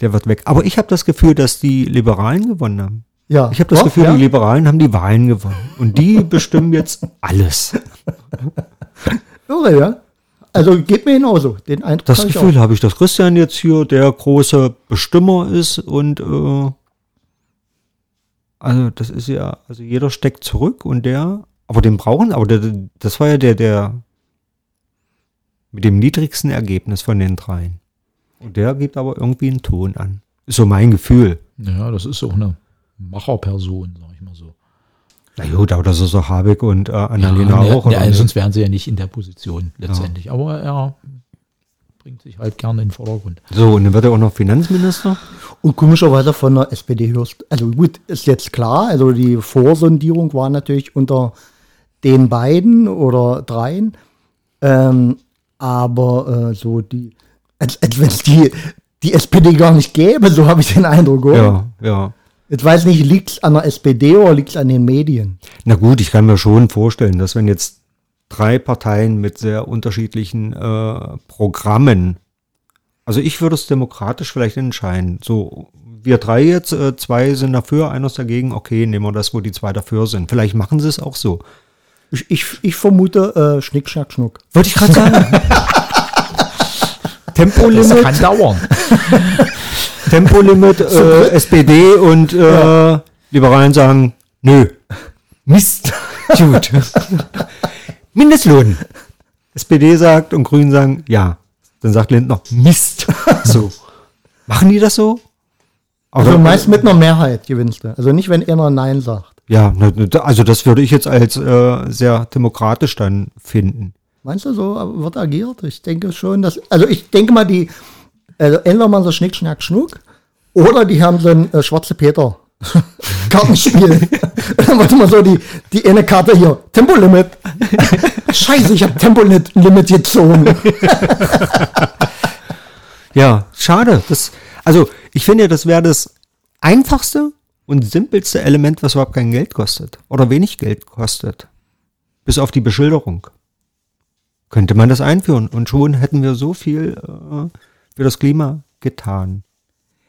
der wird weg. Aber ich habe das Gefühl, dass die Liberalen gewonnen haben. ja. Ich habe das Doch, Gefühl, ja. die Liberalen haben die Wahlen gewonnen. Und die bestimmen jetzt alles. Irre, ja. Also geht mir genauso. Den Eindruck Das habe ich Gefühl habe ich, dass Christian jetzt hier der große Bestimmer ist und äh, also das ist ja, also jeder steckt zurück und der, aber den brauchen, aber der, das war ja der, der mit dem niedrigsten Ergebnis von den dreien. Und der gibt aber irgendwie einen Ton an. Ist so mein Gefühl. Ja, das ist auch eine Macherperson, sag ich mal so. Na gut, aber das ist auch Habeck und äh, Annalena ja, auch. ja, oder nicht? sonst wären sie ja nicht in der Position letztendlich. Aber er bringt sich halt gerne in den Vordergrund. So, und dann wird er auch noch Finanzminister. Und komischerweise von der SPD hörst Also gut, ist jetzt klar, also die Vorsondierung war natürlich unter den beiden oder dreien. Ähm, aber äh, so die, als, als wenn es die, die SPD gar nicht gäbe, so habe ich den Eindruck. Oder? Ja, ja. Jetzt weiß nicht, liegt es an der SPD oder liegt es an den Medien? Na gut, ich kann mir schon vorstellen, dass wenn jetzt drei Parteien mit sehr unterschiedlichen äh, Programmen, also ich würde es demokratisch vielleicht entscheiden. So, wir drei jetzt, äh, zwei sind dafür, einer ist dagegen, okay, nehmen wir das, wo die zwei dafür sind. Vielleicht machen sie es auch so. Ich, ich, ich vermute äh, Schnick, Schnack, Schnuck. Wollte ich gerade sagen. Das Tempolimit, kann dauern. Tempolimit, äh, SPD und äh, Liberalen sagen, nö. Mist. Gut. Mindestlohn. SPD sagt und Grünen sagen, ja. Dann sagt Lindner, Mist. So. Machen die das so? Also meist mit einer Mehrheit gewinnst du. Also nicht, wenn einer Nein sagt. Ja, also das würde ich jetzt als äh, sehr demokratisch dann finden. Meinst du, so wird agiert? Ich denke schon, dass. Also ich denke mal, die. Also entweder man so Schnick, Schnack, Schnuck oder die haben so ein äh, schwarze Peter. Kartenspiel. Dann wird immer so die, die eine Karte hier. Tempolimit. Scheiße, ich habe Tempolimit gezogen. Ja, schade. Das, also ich finde, das wäre das einfachste und simpelste Element, was überhaupt kein Geld kostet oder wenig Geld kostet. Bis auf die Beschilderung. Könnte man das einführen und schon hätten wir so viel äh, für das Klima getan.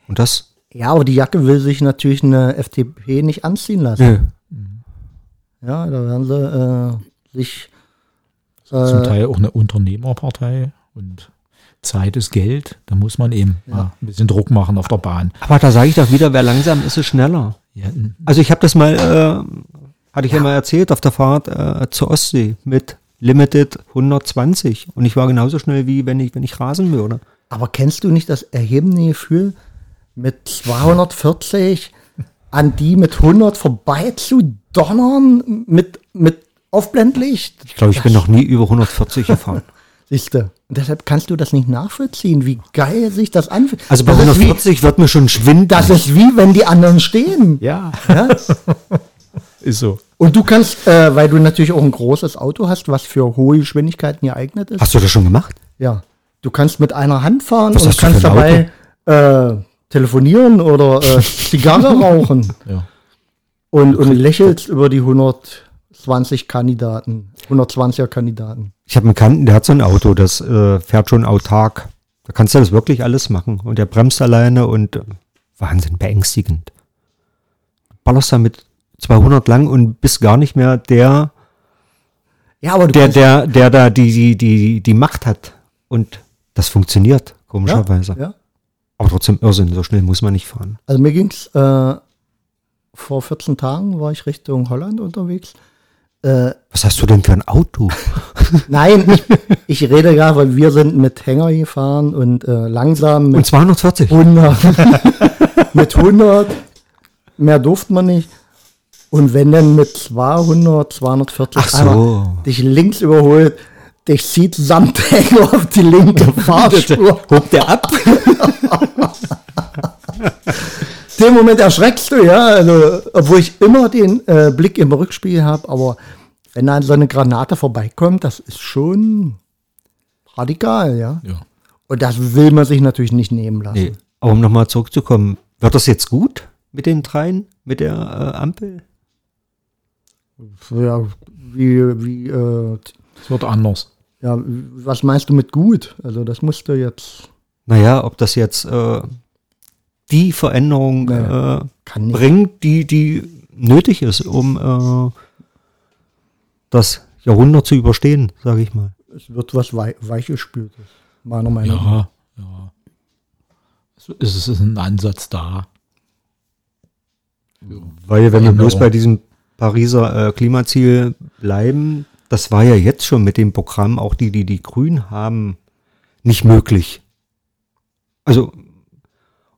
Und das, Ja, aber die Jacke will sich natürlich eine FDP nicht anziehen lassen. nö. Ja, da werden sie äh, sich. Zum Äh, Teil auch eine Unternehmerpartei und Zeit ist Geld. Da muss man eben mal ein bisschen Druck machen auf der Bahn. Aber da sage ich doch wieder, wer langsam ist, ist schneller. Ja, Also ich habe das mal, äh, hatte ich ja mal erzählt, auf der Fahrt äh, zur Ostsee mit Limited 120 und ich war genauso schnell wie wenn ich wenn ich rasen würde. Aber kennst du nicht das erhebende Gefühl, mit 240 an die mit 100 vorbei zu donnern, mit, mit Aufblendlicht? Ich glaube, ich bin noch nie über 140 gefahren. Siehste. Und deshalb kannst du das nicht nachvollziehen, wie geil sich das anfühlt. Also bei das ist, wie, 140 wird mir schon schwindelig. das ist wie, wenn die anderen stehen. ja, Ja? ist so. Und du kannst, äh, weil du natürlich auch ein großes Auto hast, was für hohe Geschwindigkeiten geeignet ist. Hast du das schon gemacht? Ja. Du kannst mit einer Hand fahren Was und kannst dabei äh, telefonieren oder äh, Zigarre rauchen. Ja. Und, und lächelst über die 120 Kandidaten, 120er Kandidaten. Ich habe einen Kanten, der hat so ein Auto, das äh, fährt schon autark. Da kannst du das wirklich alles machen. Und der bremst alleine und äh, Wahnsinn, beängstigend. Ballerst da mit 200 lang und bist gar nicht mehr der, Ja, aber der, der, der da die, die, die, die Macht hat. Und das funktioniert, komischerweise. ja. Aber trotzdem Irrsinn, so schnell muss man nicht fahren. Also mir ging's äh, vor 14 Tagen war ich Richtung Holland unterwegs. Äh, Was hast du denn für ein Auto? nein, ich, ich rede gar, weil wir sind mit Hänger gefahren und äh, langsam Und mit 240? 100. mit 100. Mehr durfte man nicht. Und wenn dann mit 200, 240 Ach so. dich links überholt, dich zieht samt Hänger auf die linke Fahrspur. Hob der ab? dem Moment erschreckst du, ja. Also, obwohl ich immer den äh, Blick im Rückspiegel habe, aber wenn dann so eine Granate vorbeikommt, das ist schon radikal, ja. Ja. Und das will man sich natürlich nicht nehmen lassen. Nee. Aber um nochmal zurückzukommen, wird das jetzt gut mit den dreien, mit der äh, Ampel? Ja, wie, wie, äh, Es wird anders. ja, was meinst du mit gut? Also das musste jetzt, Naja, ob das jetzt äh, die Veränderung Nee. äh, bringt, die, die nötig ist, um äh, das Jahrhundert zu überstehen, sage ich mal. Es wird was wei weichgespültes, meiner Meinung nach. Ja, ja. Es ist ein Ansatz da. Weil wenn wir bloß bei diesem Pariser äh, Klimaziel bleiben, das war ja jetzt schon mit dem Programm, auch die, die die Grün haben, nicht möglich. Also,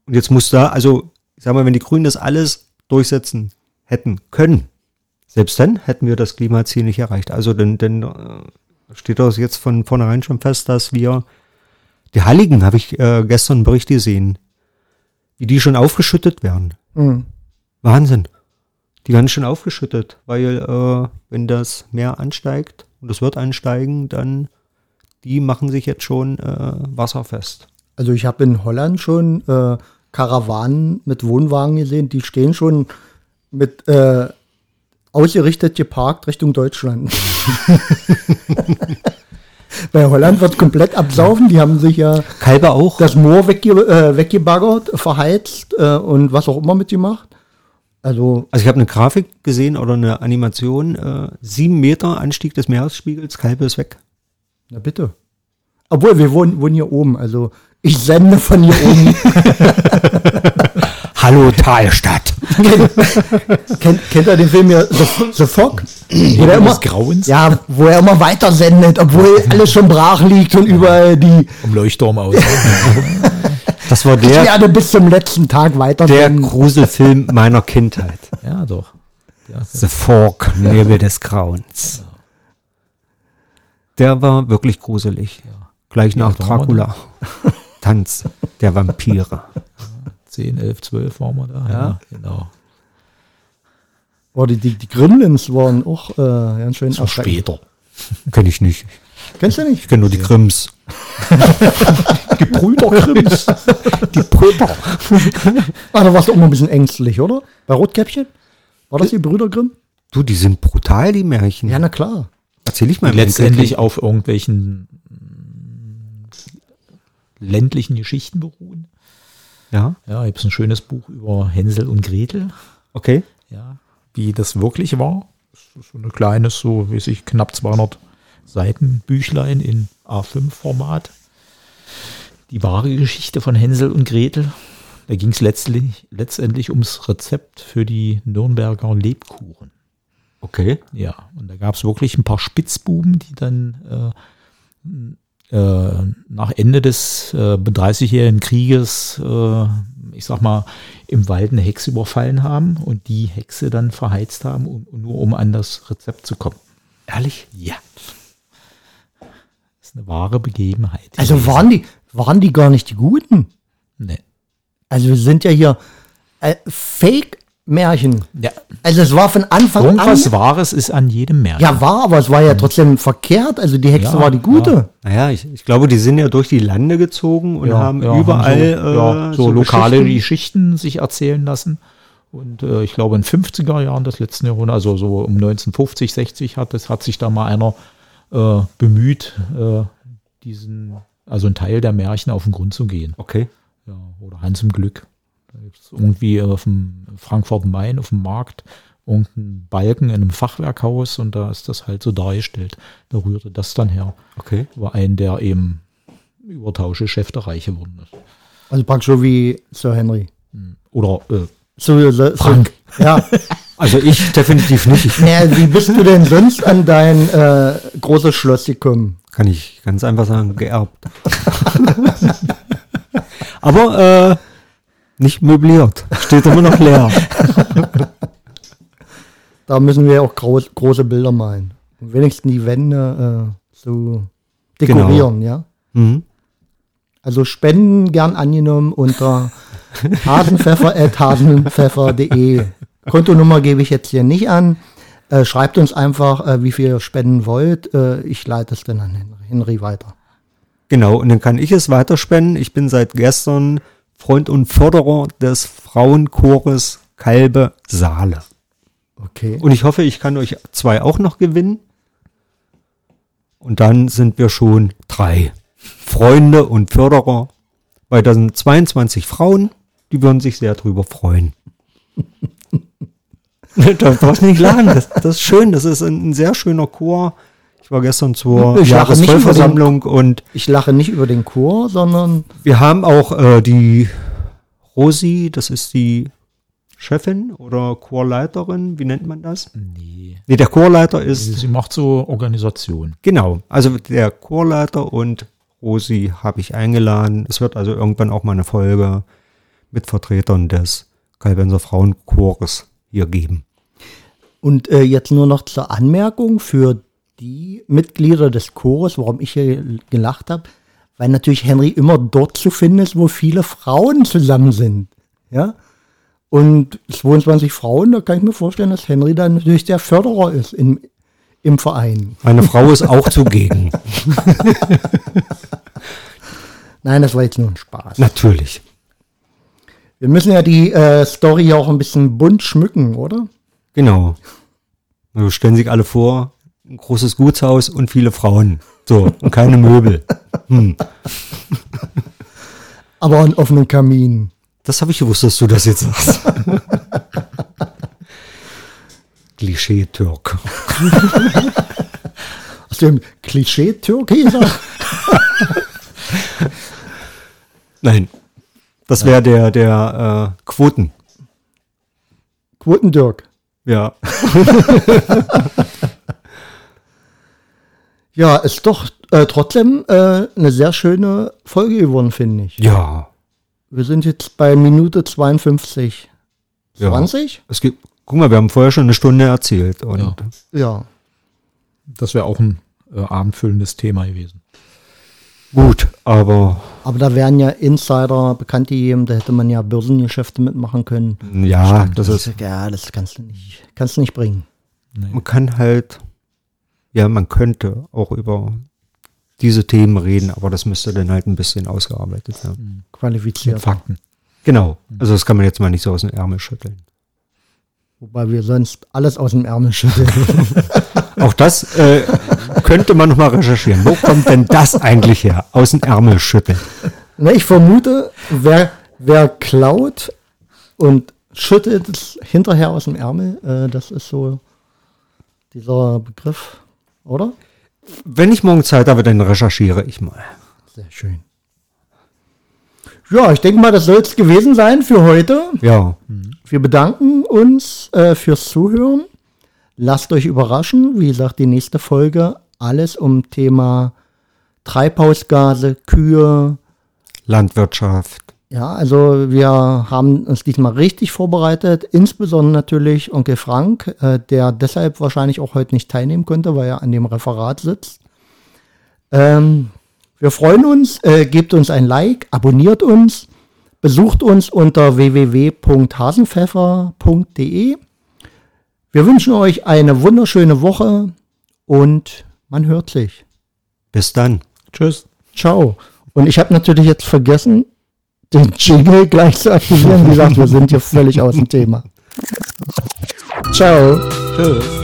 und jetzt muss da, also, ich sag mal, wenn die Grünen das alles durchsetzen hätten können, selbst dann hätten wir das Klimaziel nicht erreicht. Also, denn, denn äh, steht das jetzt von vornherein schon fest, dass wir, die Halligen, habe ich äh, gestern einen Bericht gesehen, wie die schon aufgeschüttet werden. Mhm. Wahnsinn. Die werden schon aufgeschüttet, weil äh, wenn das Meer ansteigt und es wird ansteigen, dann die machen sich jetzt schon äh, wasserfest. Also ich habe in Holland schon äh, Karawanen mit Wohnwagen gesehen, die stehen schon mit äh, ausgerichtet geparkt Richtung Deutschland. Bei Holland wird komplett absaufen, die haben sich ja Kalbe auch. das Moor wegge äh, weggebaggert, verheizt äh, und was auch immer mitgemacht. Also also ich habe eine Grafik gesehen oder eine Animation, äh, sieben Meter Anstieg des Meeresspiegels, Kalbe ist weg. Na bitte. Obwohl, wir wohnen, wohnen hier oben. Also ich sende von hier oben. Hallo Talstadt. kennt, kennt ihr den Film hier The, The Fog? Wo der des Grauens? Ja, wo er immer weiter sendet, obwohl alles schon brach liegt und überall die Um Leuchtturm aus. Das war ich der, werde bis zum letzten Tag weiter der. Gruselfilm meiner Kindheit. ja, doch. Ja, The Fork, Nebel des Grauens. Der war wirklich gruselig. Gleich nach Dracula. Tanz der Vampire. 10, 11, 12 waren wir da. Ja, genau. Oh, die, die, die Gremlins waren auch äh, ganz schön So später. Kenn ich nicht. Kennst du nicht? Ich kenne nur die Grimms. Die Brüder Grimms. Die Brüder. Ah, da warst du auch mal ein bisschen ängstlich, oder? Bei Rotkäppchen? War das die Brüder Grimm? Du, die sind brutal, die Märchen. Ja, na klar. Erzähl ich mal. Die letztendlich auf irgendwelchen mm, ländlichen Geschichten beruhen. Ja, Ja, gibt es ein schönes Buch über Hänsel und Gretel. okay. Ja, wie das wirklich war. Das ist so ein kleines, so wie sich knapp 200 Seiten Büchlein in A5-Format. Die wahre Geschichte von Hänsel und Gretel. Da ging es letztlich, letztendlich ums Rezept für die Nürnberger Lebkuchen. Okay. Ja, und da gab es wirklich ein paar Spitzbuben, die dann äh, äh, nach Ende des äh, 30-jährigen Krieges, äh, ich sag mal, im Wald eine Hexe überfallen haben und die Hexe dann verheizt haben, um, nur um an das Rezept zu kommen. Ehrlich? Ja. Ist eine wahre Begebenheit. Also waren die, waren die gar nicht die Guten? Nee. Also wir sind ja hier äh, Fake-Märchen. Ja. Also es war von Anfang Irgendwas an. Wahres ist an jedem Märchen. Ja, war, aber es war ja trotzdem verkehrt. Also die Hexe Ja, war die Gute. Naja, ich, ich glaube, die sind ja durch die Lande gezogen und haben ja, überall haben so, ja, äh, so, lokale Geschichten. Geschichten sich erzählen lassen. Und äh, ich glaube, in 50er Jahren des letzten Jahrhunderts, also so um 1950, 60 hat, es, hat sich da mal einer äh, bemüht, äh, diesen, also einen Teil der Märchen auf den Grund zu gehen. Okay. Ja, oder Hans im Glück. Da gibt es irgendwie auf dem Frankfurt-Main, auf dem Markt, irgendeinen Balken in einem Fachwerkhaus und da ist das halt so dargestellt. Da rührte das dann her. Okay. Über einen, der eben über Tauschgeschäfte der Reiche geworden ist. Also praktisch so wie Sir Henry. Oder äh, So, so, Frank. So, ja. Also ich definitiv nicht. Ich Naja, wie bist du denn sonst an dein äh, großes Schloss gekommen? kann ich ganz einfach sagen, geerbt. Aber äh, nicht möbliert. Steht immer noch leer. Da müssen wir auch groß, große Bilder malen. Und wenigstens die Wände äh, so dekorieren, ja. Mhm. Also Spenden gern angenommen unter hasenpfeffer.hasenpfeffer.de. Kontonummer gebe ich jetzt hier nicht an. Äh, schreibt uns einfach, äh, wie viel ihr spenden wollt. Äh, ich leite es dann an Henry, Henry weiter. Genau, und dann kann ich es weiterspenden. Ich bin seit gestern Freund und Förderer des Frauenchores Kalbe Saale. Okay. Und ich hoffe, ich kann euch zwei auch noch gewinnen. Und dann sind wir schon drei Freunde und Förderer. Weil da sind 22 Frauen, die würden sich sehr drüber freuen. da brauchst du nicht lachen. Das, das ist schön. Das ist ein, ein sehr schöner Chor. Ich war gestern zur Jahresvollversammlung und Ich lache nicht über den Chor, sondern wir haben auch äh, die Rosi, das ist die Chefin oder Chorleiterin, wie nennt man das? Nee. Nee, der Chorleiter ist Sie macht so Organisation. Genau, also der Chorleiter und Rosi habe ich eingeladen. Es wird also irgendwann auch mal eine Folge mit Vertretern des Kalbenser Frauenchores hier geben. Und äh, jetzt nur noch zur Anmerkung für die Mitglieder des Chores, warum ich hier gelacht habe, weil natürlich Henry immer dort zu finden ist, wo viele Frauen zusammen sind. Ja. Und 22 Frauen, da kann ich mir vorstellen, dass Henry dann natürlich der Förderer ist im, im Verein. Meine Frau ist auch zugegen. Nein, das war jetzt nur ein Spaß. Natürlich. Wir müssen ja die äh, Story ja auch ein bisschen bunt schmücken, oder? Genau. Also stellen sich alle vor, ein großes Gutshaus und viele Frauen. So, und keine Möbel. Hm. Aber einen offenen Kamin. Das habe ich gewusst, dass du das jetzt sagst. Klischee-Türk. Aus dem Klischee-Türkiser. Nein, das wäre der, der äh, Quoten. Quotendirk. Ja. Ja, ist doch äh, trotzdem äh, eine sehr schöne Folge geworden, finde ich. Ja. Wir sind jetzt bei Minute 52. Ja. 20? Es gibt, guck mal, wir haben vorher schon eine Stunde erzählt. Und Ja. Ja. Das wäre auch ein äh, abendfüllendes Thema gewesen. Gut, aber Aber da wären ja Insider bekannt gegeben, da hätte man ja Börsengeschäfte mitmachen können. ja, das ist, ja, das kannst du nicht, kannst du nicht bringen. man kann halt, ja, man könnte auch über diese Themen reden, aber das müsste dann halt ein bisschen ausgearbeitet werden. Qualifiziert. Mit Fakten. Genau. Also das kann man jetzt mal nicht so aus dem Ärmel schütteln. Wobei wir sonst alles aus dem Ärmel schütteln. Auch das äh, könnte man noch mal recherchieren. Wo kommt denn das eigentlich her? Aus dem Ärmel schütteln. Ne, ich vermute, wer, wer klaut und schüttelt es hinterher aus dem Ärmel, äh, das ist so dieser Begriff, oder? Wenn ich morgen Zeit habe, dann recherchiere ich mal. Sehr schön. Ja, ich denke mal, das soll es gewesen sein für heute. Ja, Wir bedanken uns äh, fürs Zuhören. Lasst euch überraschen. Wie gesagt, die nächste Folge alles um Thema Treibhausgase, Kühe. Landwirtschaft. Ja, also wir haben uns diesmal richtig vorbereitet. Insbesondere natürlich Onkel Frank, äh, der deshalb wahrscheinlich auch heute nicht teilnehmen konnte, weil er an dem Referat sitzt. Ähm, wir freuen uns. Äh, gebt uns ein Like, abonniert uns, besucht uns unter www.hasenpfeffer.de. Wir wünschen euch eine wunderschöne Woche und man hört sich. Bis dann. Tschüss. Ciao. Und ich habe natürlich jetzt vergessen, den Jingle gleich zu aktivieren. Wie gesagt, wir sind hier völlig aus dem Thema. Ciao. Tschüss.